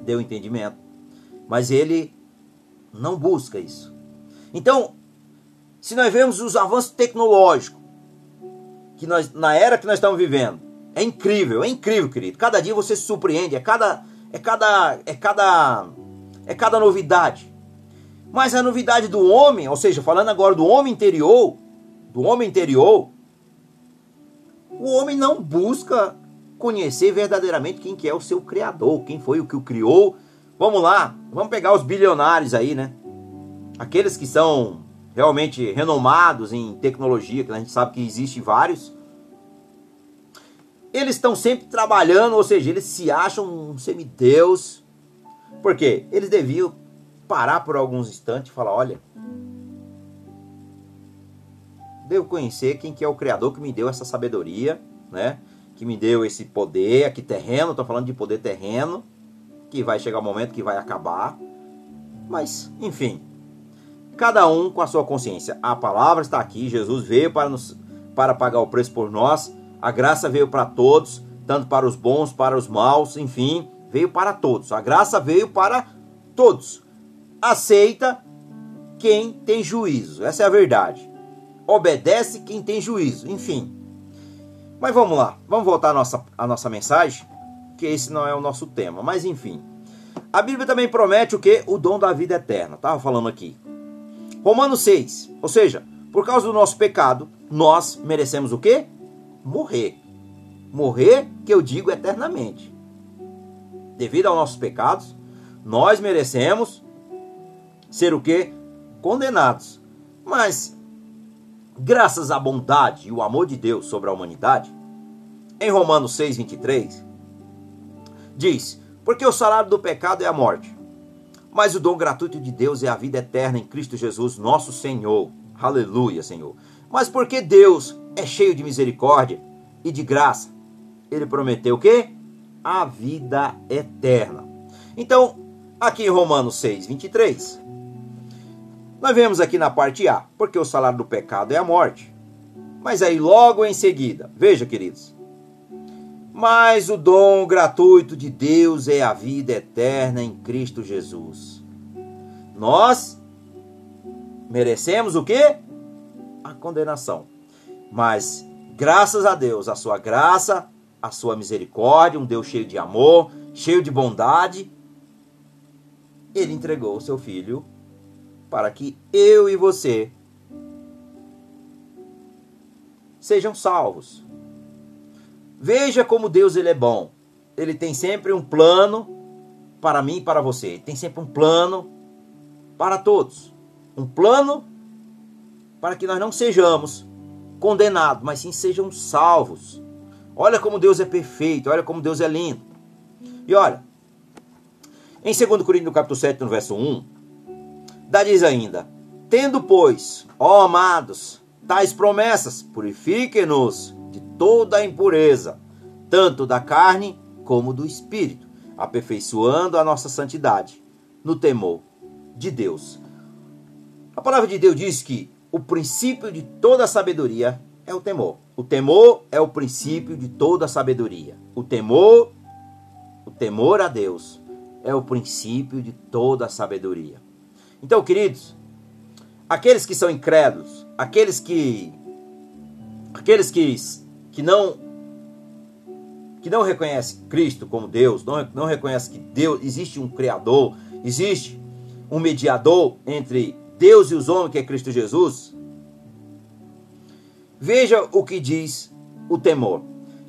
deu entendimento. Mas ele não busca isso. Então, se nós vemos os avanços tecnológicos que nós na era que nós estamos vivendo, é incrível, é incrível, querido. Cada dia você se surpreende, é cada é cada é cada é cada novidade. Mas a novidade do homem, ou seja, falando agora do homem interior, do homem interior, o homem não busca conhecer verdadeiramente quem que é o seu criador, quem foi o que o criou. Vamos lá, vamos pegar os bilionários aí, né? Aqueles que são realmente renomados em tecnologia, que a gente sabe que existe vários. Eles estão sempre trabalhando, ou seja, eles se acham um semideus. Por quê? Eles deviam parar por alguns instantes e falar, olha, devo conhecer quem que é o criador que me deu essa sabedoria, né? Que me deu esse poder aqui terreno, estou falando de poder terreno, que vai chegar um momento que vai acabar. Mas, enfim, cada um com a sua consciência. A palavra está aqui, Jesus veio para nos para pagar o preço por nós. A graça veio para todos, tanto para os bons, para os maus, enfim, veio para todos. A graça veio para todos. Aceita quem tem juízo. Essa é a verdade. Obedece quem tem juízo. Enfim, mas vamos lá, vamos voltar à nossa, à nossa mensagem, que esse não é o nosso tema, mas enfim. A Bíblia também promete o que? O dom da vida eterna. Estava falando aqui. Romanos 6. Ou seja, por causa do nosso pecado, nós merecemos o que? Morrer. Morrer, que eu digo eternamente. Devido aos nossos pecados, nós merecemos ser o que? Condenados. Mas graças à bondade e o amor de Deus sobre a humanidade, em Romanos 6:23 diz: "Porque o salário do pecado é a morte, mas o dom gratuito de Deus é a vida eterna em Cristo Jesus, nosso Senhor." Aleluia, Senhor. Mas porque Deus é cheio de misericórdia e de graça, ele prometeu o quê? A vida eterna. Então, aqui em Romanos 6:23, nós vemos aqui na parte A, porque o salário do pecado é a morte. Mas aí logo em seguida, veja, queridos. Mas o dom gratuito de Deus é a vida eterna em Cristo Jesus. Nós merecemos o quê? A condenação. Mas graças a Deus, a sua graça, a sua misericórdia, um Deus cheio de amor, cheio de bondade, ele entregou o seu filho para que eu e você sejam salvos. Veja como Deus ele é bom. Ele tem sempre um plano para mim e para você. Ele tem sempre um plano para todos. Um plano para que nós não sejamos condenados, mas sim sejam salvos. Olha como Deus é perfeito, olha como Deus é lindo. E olha, em 2 Coríntios, capítulo 7, no verso 1, dá diz ainda: Tendo, pois, ó amados, tais promessas, purifiquem-nos de toda a impureza, tanto da carne como do espírito, aperfeiçoando a nossa santidade no temor de Deus. A palavra de Deus diz que o princípio de toda sabedoria é o temor. O temor é o princípio de toda sabedoria. O temor, o temor a Deus é o princípio de toda sabedoria. Então, queridos, aqueles que são incrédulos, aqueles que aqueles que, que não que não reconhecem Cristo como Deus, não, não reconhecem que Deus existe um criador, existe um mediador entre Deus e os homens, que é Cristo Jesus, veja o que diz o temor.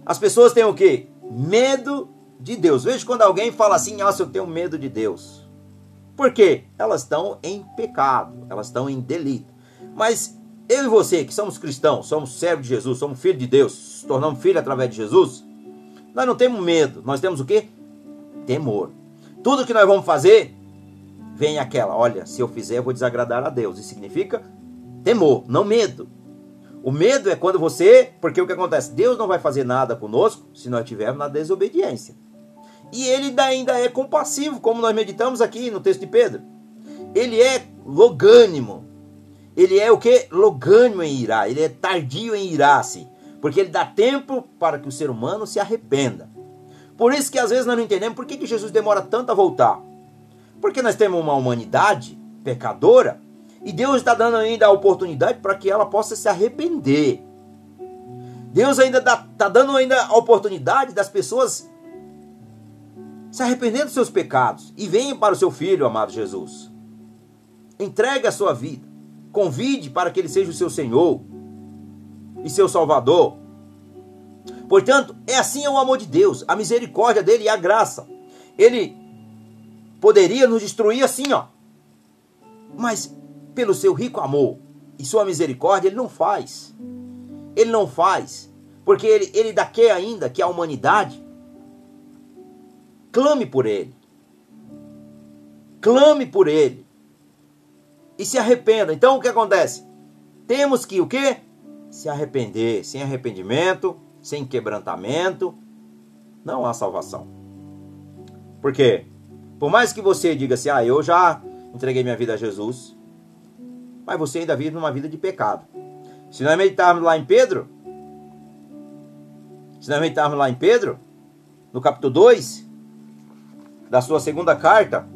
As pessoas têm o que? Medo de Deus. Veja quando alguém fala assim, nossa, eu tenho medo de Deus. Por quê? Elas estão em pecado, elas estão em delito. Mas eu e você, que somos cristãos, somos servos de Jesus, somos filhos de Deus, tornamos filhos através de Jesus, nós não temos medo, nós temos o quê? Temor. Tudo que nós vamos fazer, vem aquela, olha, se eu fizer, eu vou desagradar a Deus. Isso significa temor, não medo. O medo é quando você, porque o que acontece? Deus não vai fazer nada conosco se nós estivermos na desobediência. E ele ainda é compassivo, como nós meditamos aqui no texto de Pedro. Ele é logânimo. Ele é o que? Logânimo em irá. Ele é tardio em irar-se. Porque ele dá tempo para que o ser humano se arrependa. Por isso que às vezes nós não entendemos por que, que Jesus demora tanto a voltar. Porque nós temos uma humanidade pecadora e Deus está dando ainda a oportunidade para que ela possa se arrepender. Deus ainda está dando ainda a oportunidade das pessoas se arrepender dos seus pecados e venham para o seu filho, amado Jesus. Entregue a sua vida. Convide para que ele seja o seu Senhor e seu Salvador. Portanto, é assim é o amor de Deus, a misericórdia dele e a graça. Ele poderia nos destruir assim, ó. Mas pelo seu rico amor e sua misericórdia, ele não faz. Ele não faz. Porque ele, ele dá quer ainda que a humanidade clame por ele. Clame por ele. E se arrependa. Então o que acontece? Temos que o quê? Se arrepender. Sem arrependimento, sem quebrantamento, não há salvação. Por quê? Por mais que você diga assim, ah, eu já entreguei minha vida a Jesus, mas você ainda vive numa vida de pecado. Se nós meditarmos lá em Pedro, se nós meditarmos lá em Pedro, no capítulo 2, da sua segunda carta,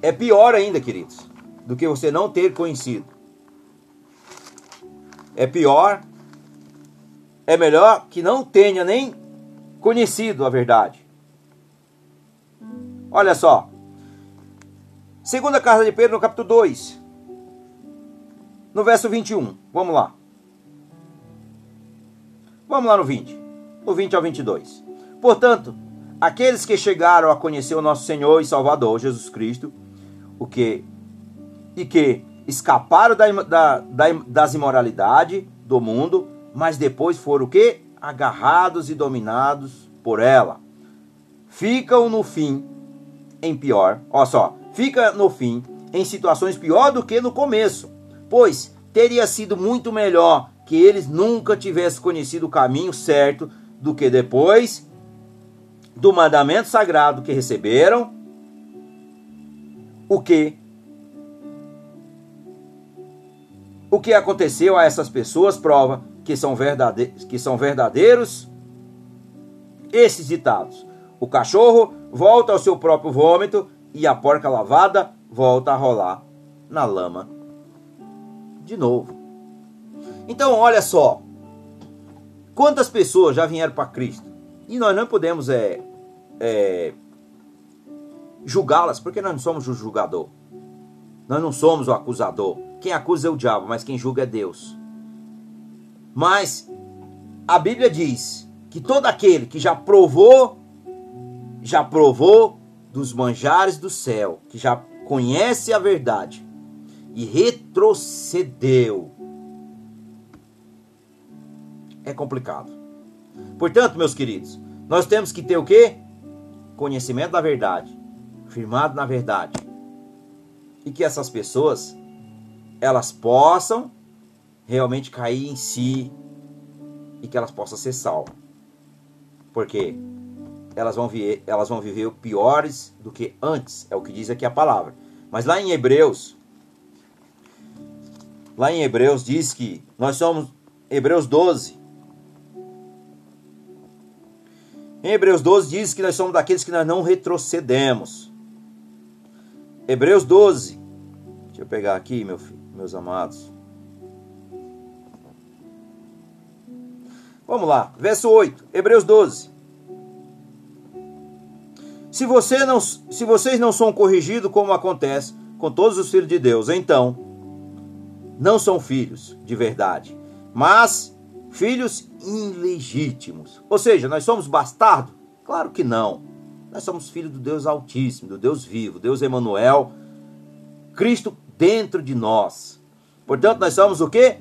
é pior ainda, queridos, do que você não ter conhecido. É pior, é melhor que não tenha nem conhecido a verdade. Olha só. Segunda carta de Pedro, no capítulo 2. No verso 21. Vamos lá. Vamos lá no 20. No 20 ao 22. Portanto, aqueles que chegaram a conhecer o nosso Senhor e Salvador, Jesus Cristo, o que e que escaparam da, da, da, das imoralidades do mundo, mas depois foram o que? Agarrados e dominados por ela. Ficam no fim em pior, ó só, fica no fim em situações pior do que no começo, pois teria sido muito melhor que eles nunca tivessem conhecido o caminho certo do que depois do mandamento sagrado que receberam, o que o que aconteceu a essas pessoas prova que são, verdade que são verdadeiros esses ditados. O cachorro volta ao seu próprio vômito e a porca lavada volta a rolar na lama de novo. Então, olha só. Quantas pessoas já vieram para Cristo? E nós não podemos é, é julgá-las, porque nós não somos o julgador. Nós não somos o acusador. Quem acusa é o diabo, mas quem julga é Deus. Mas a Bíblia diz que todo aquele que já provou, já provou dos manjares do céu, que já conhece a verdade e retrocedeu. É complicado. Portanto, meus queridos, nós temos que ter o quê? Conhecimento da verdade, firmado na verdade. E que essas pessoas elas possam realmente cair em si e que elas possam ser salvas. Porque elas vão, viver, elas vão viver piores do que antes, é o que diz aqui a palavra. Mas lá em Hebreus, lá em Hebreus diz que nós somos, Hebreus 12. Hebreus 12 diz que nós somos daqueles que nós não retrocedemos. Hebreus 12. Deixa eu pegar aqui, meu filho, meus amados. Vamos lá, verso 8, Hebreus 12. Se, você não, se vocês não são corrigidos, como acontece com todos os filhos de Deus, então não são filhos de verdade, mas filhos ilegítimos. Ou seja, nós somos bastardos? Claro que não. Nós somos filhos do Deus Altíssimo, do Deus vivo, Deus Emanuel, Cristo dentro de nós. Portanto, nós somos o quê?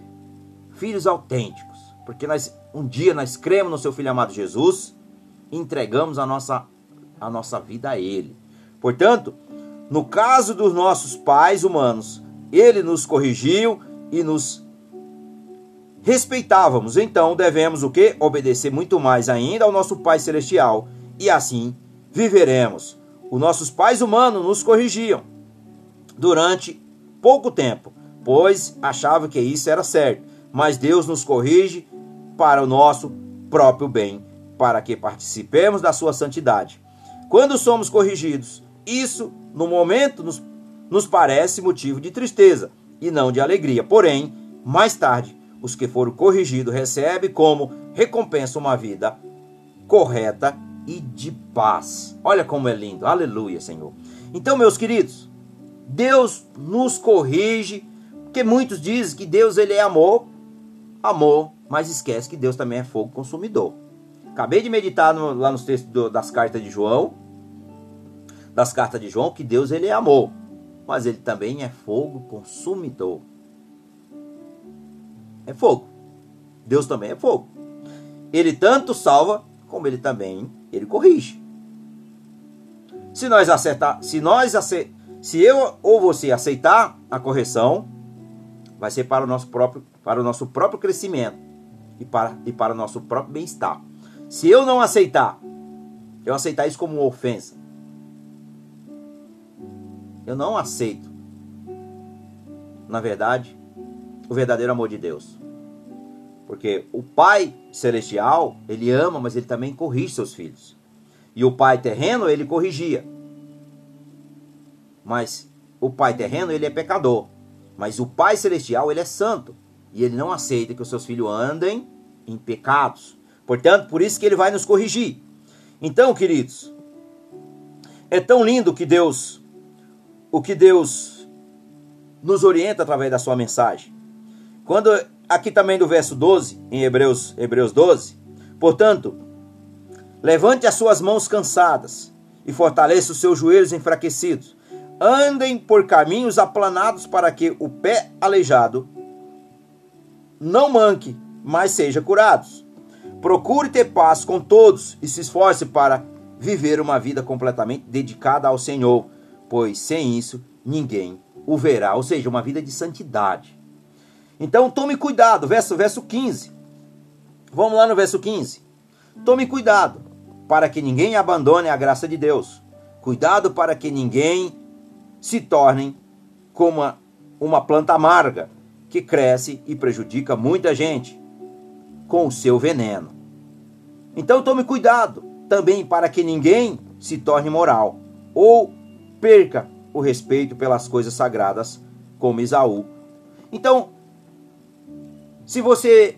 Filhos autênticos, porque nós um dia nós cremos no seu filho amado Jesus, e entregamos a nossa a nossa vida a ele. Portanto, no caso dos nossos pais humanos, ele nos corrigiu e nos respeitávamos. Então, devemos o que? Obedecer muito mais ainda ao nosso Pai celestial e assim viveremos. Os nossos pais humanos nos corrigiam durante pouco tempo, pois achavam que isso era certo. Mas Deus nos corrige para o nosso próprio bem, para que participemos da sua santidade. Quando somos corrigidos, isso no momento nos, nos parece motivo de tristeza e não de alegria. Porém, mais tarde, os que foram corrigidos recebem como recompensa uma vida correta e de paz. Olha como é lindo. Aleluia, Senhor. Então, meus queridos, Deus nos corrige, porque muitos dizem que Deus ele é amor, amor, mas esquece que Deus também é fogo consumidor. Acabei de meditar no, lá nos textos do, das cartas de João, das cartas de João, que Deus ele é amor, mas ele também é fogo consumidor. É fogo. Deus também é fogo. Ele tanto salva como ele também ele corrige. Se nós acertar, se nós se eu ou você aceitar a correção, vai ser para o nosso próprio para o nosso próprio crescimento e para, e para o nosso próprio bem-estar. Se eu não aceitar, eu aceitar isso como uma ofensa, eu não aceito, na verdade, o verdadeiro amor de Deus. Porque o Pai celestial, ele ama, mas ele também corrige seus filhos. E o Pai terreno, ele corrigia. Mas o Pai terreno, ele é pecador. Mas o Pai celestial, ele é santo. E ele não aceita que os seus filhos andem em pecados. Portanto, por isso que ele vai nos corrigir. Então, queridos, é tão lindo que Deus, o que Deus nos orienta através da sua mensagem. Quando aqui também do verso 12, em Hebreus, Hebreus 12, portanto, levante as suas mãos cansadas e fortaleça os seus joelhos enfraquecidos. Andem por caminhos aplanados para que o pé aleijado não manque mas seja curados. Procure ter paz com todos e se esforce para viver uma vida completamente dedicada ao Senhor, pois sem isso ninguém o verá, ou seja, uma vida de santidade. Então tome cuidado, verso verso 15. Vamos lá no verso 15. Tome cuidado para que ninguém abandone a graça de Deus. Cuidado para que ninguém se torne como uma, uma planta amarga que cresce e prejudica muita gente com o seu veneno. Então tome cuidado também para que ninguém se torne moral ou perca o respeito pelas coisas sagradas, como Isaú. Então, se você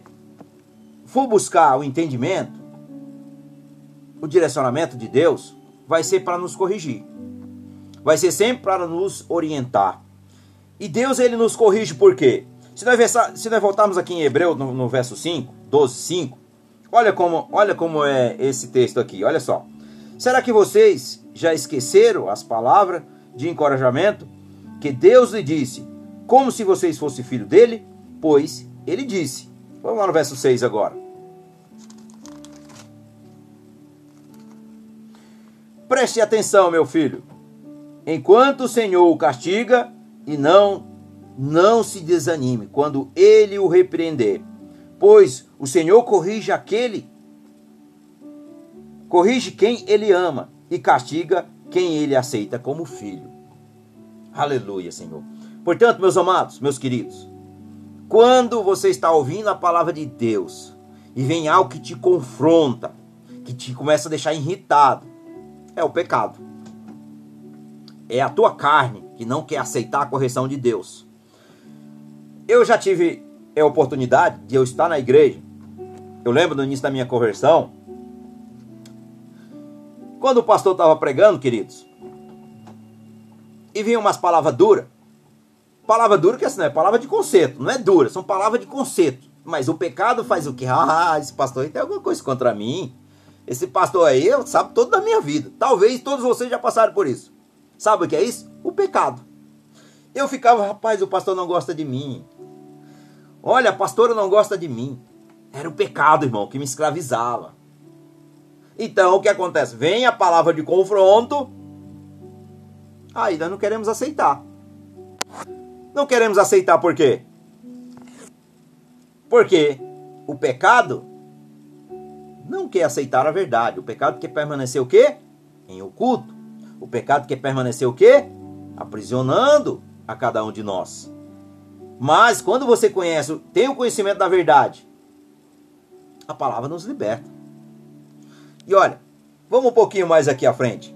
for buscar o entendimento, o direcionamento de Deus, vai ser para nos corrigir. Vai ser sempre para nos orientar. E Deus ele nos corrige por quê? Se nós, se nós voltarmos aqui em Hebreu, no, no verso 5, 12, 5, olha como, olha como é esse texto aqui, olha só. Será que vocês já esqueceram as palavras de encorajamento que Deus lhe disse, como se vocês fossem filho dele? Pois ele disse. Vamos lá no verso 6 agora. Preste atenção, meu filho. Enquanto o Senhor o castiga, e não não se desanime quando ele o repreender, pois o Senhor corrige aquele corrige quem ele ama e castiga quem ele aceita como filho. Aleluia, Senhor. Portanto, meus amados, meus queridos, quando você está ouvindo a palavra de Deus e vem algo que te confronta, que te começa a deixar irritado, é o pecado. É a tua carne que não quer aceitar a correção de Deus. Eu já tive a oportunidade de eu estar na igreja. Eu lembro no início da minha conversão, quando o pastor estava pregando, queridos, e vinha umas palavras duras. Palavra dura que assim, não é palavra de conceito, não é dura, são palavras de conceito. Mas o pecado faz o quê? Ah, esse pastor aí tem alguma coisa contra mim. Esse pastor aí sabe todo da minha vida. Talvez todos vocês já passaram por isso. Sabe o que é isso? O pecado. Eu ficava, rapaz, o pastor não gosta de mim. Olha, a pastora não gosta de mim. Era o pecado, irmão, que me escravizava. Então, o que acontece? Vem a palavra de confronto, nós não queremos aceitar. Não queremos aceitar por quê? Porque o pecado não quer aceitar a verdade. O pecado quer permanecer o quê? Em oculto. O pecado quer permanecer o quê? Aprisionando a cada um de nós. Mas quando você conhece, tem o conhecimento da verdade, a palavra nos liberta. E olha, vamos um pouquinho mais aqui à frente.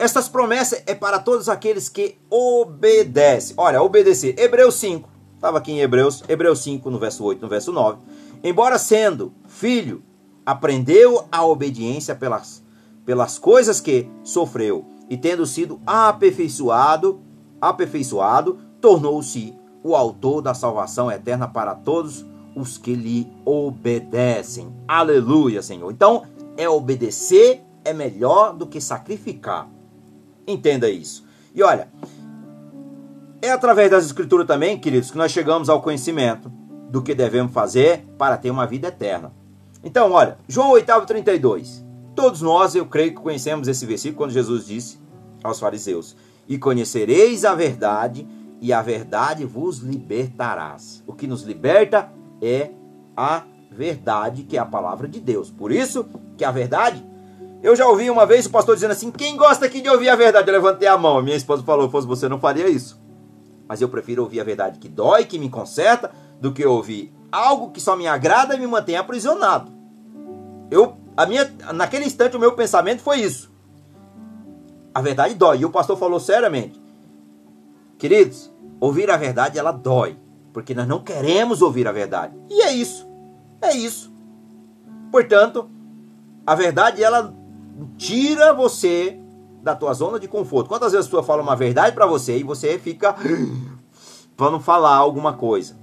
Estas promessas é para todos aqueles que obedecem. Olha, obedecer. Hebreus 5. Estava aqui em Hebreus, Hebreus 5, no verso 8, no verso 9. Embora sendo filho, aprendeu a obediência pelas, pelas coisas que sofreu, e tendo sido aperfeiçoado, aperfeiçoado, tornou-se o autor da salvação eterna para todos os que lhe obedecem. Aleluia, Senhor. Então, é obedecer é melhor do que sacrificar. Entenda isso. E olha, é através das escrituras também, queridos, que nós chegamos ao conhecimento do que devemos fazer para ter uma vida eterna. Então, olha, João 8, 32. Todos nós, eu creio que conhecemos esse versículo quando Jesus disse aos fariseus: E conhecereis a verdade, e a verdade vos libertarás. O que nos liberta é a verdade, que é a palavra de Deus. Por isso que a verdade. Eu já ouvi uma vez o pastor dizendo assim: quem gosta aqui de ouvir a verdade? Eu levantei a mão. Minha esposa falou: fosse você, não faria isso. Mas eu prefiro ouvir a verdade que dói, que me conserta, do que ouvir algo que só me agrada e me mantém aprisionado. Eu, a minha, naquele instante, o meu pensamento foi isso. A verdade dói. E o pastor falou seriamente: Queridos, ouvir a verdade ela dói, porque nós não queremos ouvir a verdade. E é isso. É isso. Portanto, a verdade ela tira você da tua zona de conforto. Quantas vezes a pessoa fala uma verdade para você e você fica [gasps] para não falar alguma coisa?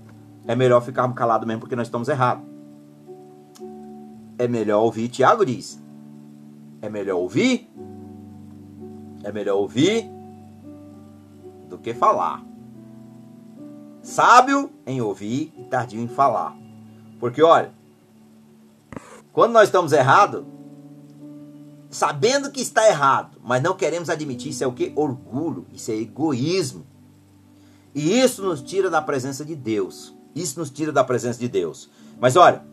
É melhor ficar calado mesmo porque nós estamos errados. É melhor ouvir, Tiago diz. É melhor ouvir. É melhor ouvir do que falar. Sábio em ouvir e tardio em falar. Porque olha, quando nós estamos errados, sabendo que está errado, mas não queremos admitir, isso é o que? Orgulho, isso é egoísmo. E isso nos tira da presença de Deus. Isso nos tira da presença de Deus. Mas olha,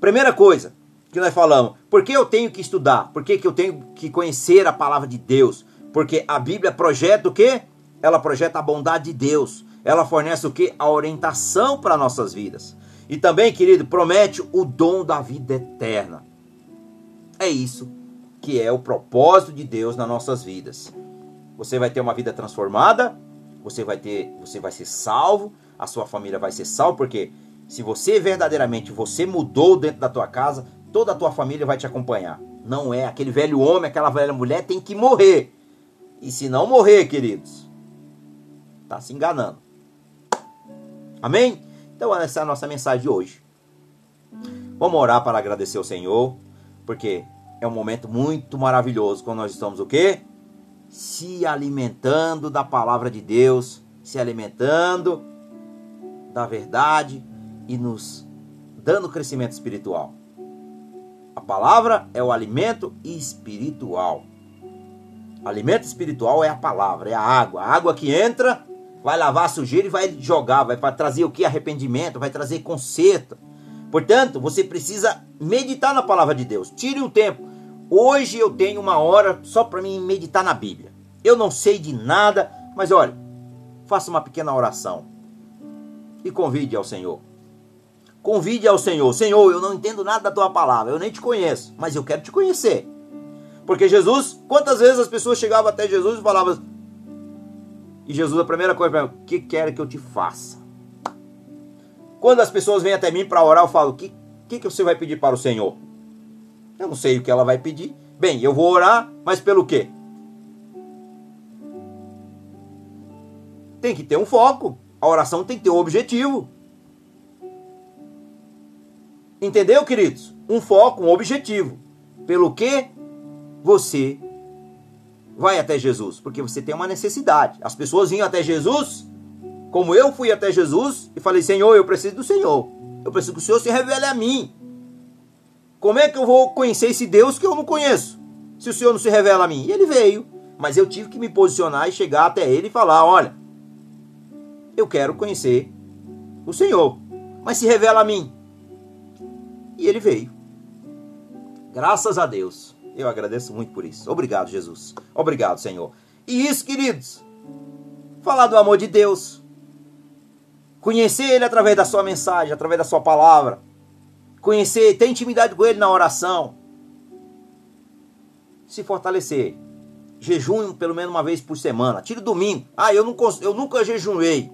primeira coisa que nós falamos, por que eu tenho que estudar? Por que, que eu tenho que conhecer a palavra de Deus? Porque a Bíblia projeta o quê? Ela projeta a bondade de Deus. Ela fornece o quê? A orientação para nossas vidas. E também, querido, promete o dom da vida eterna. É isso que é o propósito de Deus nas nossas vidas. Você vai ter uma vida transformada, você vai ter, você vai ser salvo, a sua família vai ser salva, porque se você verdadeiramente você mudou dentro da tua casa, toda a tua família vai te acompanhar. Não é aquele velho homem, aquela velha mulher tem que morrer. E se não morrer, queridos, tá se enganando. Amém? Então essa é a nossa mensagem de hoje. Vamos orar para agradecer ao Senhor, porque é um momento muito maravilhoso quando nós estamos o quê? Se alimentando da palavra de Deus, se alimentando da verdade e nos dando crescimento espiritual. A palavra é o alimento espiritual. Alimento espiritual é a palavra, é a água. A água que entra vai lavar a sujeira e vai jogar, vai trazer o que? Arrependimento, vai trazer conserto. Portanto, você precisa meditar na palavra de Deus. Tire um tempo. Hoje eu tenho uma hora só para mim meditar na Bíblia. Eu não sei de nada, mas olha, faça uma pequena oração e convide ao Senhor. Convide ao Senhor. Senhor, eu não entendo nada da tua palavra, eu nem te conheço, mas eu quero te conhecer. Porque Jesus, quantas vezes as pessoas chegavam até Jesus e falavam, e Jesus, a primeira coisa para o que quer que eu te faça? Quando as pessoas vêm até mim para orar, eu falo, o que, que, que você vai pedir para o Senhor? Eu não sei o que ela vai pedir. Bem, eu vou orar, mas pelo quê? Tem que ter um foco. A oração tem que ter um objetivo. Entendeu, queridos? Um foco, um objetivo. Pelo que você vai até Jesus? Porque você tem uma necessidade. As pessoas vinham até Jesus, como eu fui até Jesus e falei: Senhor, eu preciso do Senhor. Eu preciso que o Senhor se revele a mim. Como é que eu vou conhecer esse Deus que eu não conheço? Se o Senhor não se revela a mim. E ele veio, mas eu tive que me posicionar e chegar até ele e falar: Olha, eu quero conhecer o Senhor, mas se revela a mim. E ele veio. Graças a Deus. Eu agradeço muito por isso. Obrigado, Jesus. Obrigado, Senhor. E isso, queridos, falar do amor de Deus. Conhecer Ele através da sua mensagem, através da sua palavra. Conhecer, ter intimidade com Ele na oração. Se fortalecer. Jejum pelo menos uma vez por semana. Tire domingo. Ah, eu, não, eu nunca jejuei.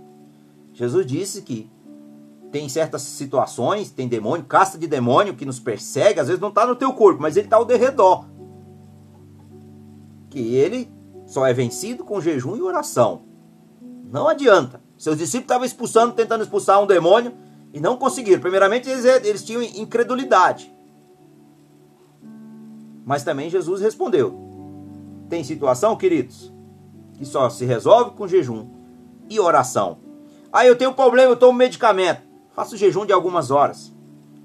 Jesus disse que tem certas situações, tem demônio, casta de demônio que nos persegue, às vezes não está no teu corpo, mas ele está ao derredor. Que ele só é vencido com jejum e oração. Não adianta. Seus discípulos estavam expulsando, tentando expulsar um demônio e não conseguiram. Primeiramente, eles, eles tinham incredulidade. Mas também Jesus respondeu: Tem situação, queridos, que só se resolve com jejum e oração. Aí eu tenho um problema, eu tomo medicamento. Faça o jejum de algumas horas.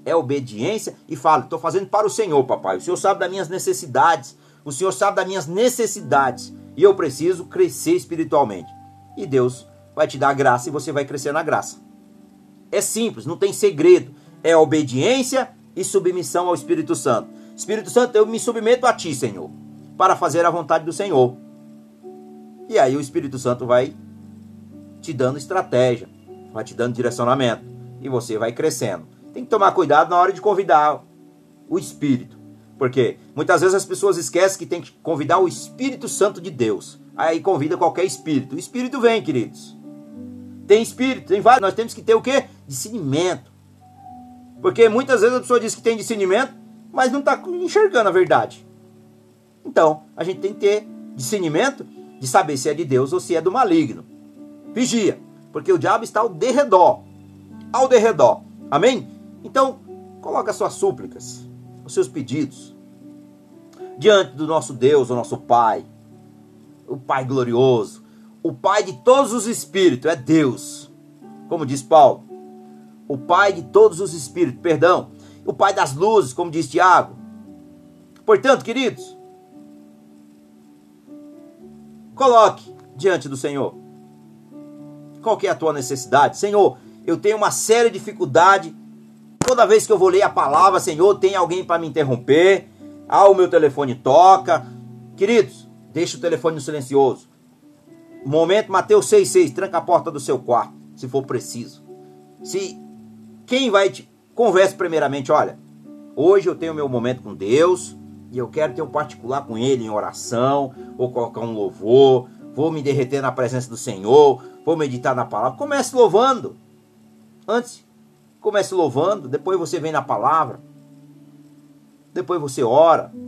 É obediência e fala: estou fazendo para o Senhor, papai. O Senhor sabe das minhas necessidades. O Senhor sabe das minhas necessidades. E eu preciso crescer espiritualmente. E Deus vai te dar graça e você vai crescer na graça. É simples, não tem segredo. É obediência e submissão ao Espírito Santo. Espírito Santo, eu me submeto a ti, Senhor, para fazer a vontade do Senhor. E aí o Espírito Santo vai te dando estratégia, vai te dando direcionamento e você vai crescendo. Tem que tomar cuidado na hora de convidar o Espírito. Porque muitas vezes as pessoas esquecem que tem que convidar o Espírito Santo de Deus. Aí convida qualquer espírito. O espírito vem, queridos. Tem espírito, tem vários. Nós temos que ter o quê? Discernimento. Porque muitas vezes a pessoa diz que tem discernimento, mas não está enxergando a verdade. Então, a gente tem que ter discernimento de saber se é de Deus ou se é do maligno. Vigia, porque o diabo está ao derredor ao derredor. Amém? Então, coloque as suas súplicas, os seus pedidos diante do nosso Deus, o nosso Pai, o Pai glorioso, o Pai de todos os espíritos, é Deus. Como diz Paulo, o Pai de todos os espíritos, perdão, o Pai das luzes, como diz Tiago. Portanto, queridos, coloque diante do Senhor. Qual que é a tua necessidade? Senhor, eu tenho uma séria dificuldade. Toda vez que eu vou ler a palavra, Senhor, tem alguém para me interromper. Ah, o meu telefone toca. Queridos, deixe o telefone no silencioso. Momento Mateus 6,6, tranca a porta do seu quarto, se for preciso. Se quem vai te converse primeiramente, olha, hoje eu tenho meu momento com Deus e eu quero ter um particular com Ele em oração, ou colocar um louvor, vou me derreter na presença do Senhor, vou meditar na palavra. Comece louvando. Antes, comece louvando, depois você vem na palavra, depois você ora,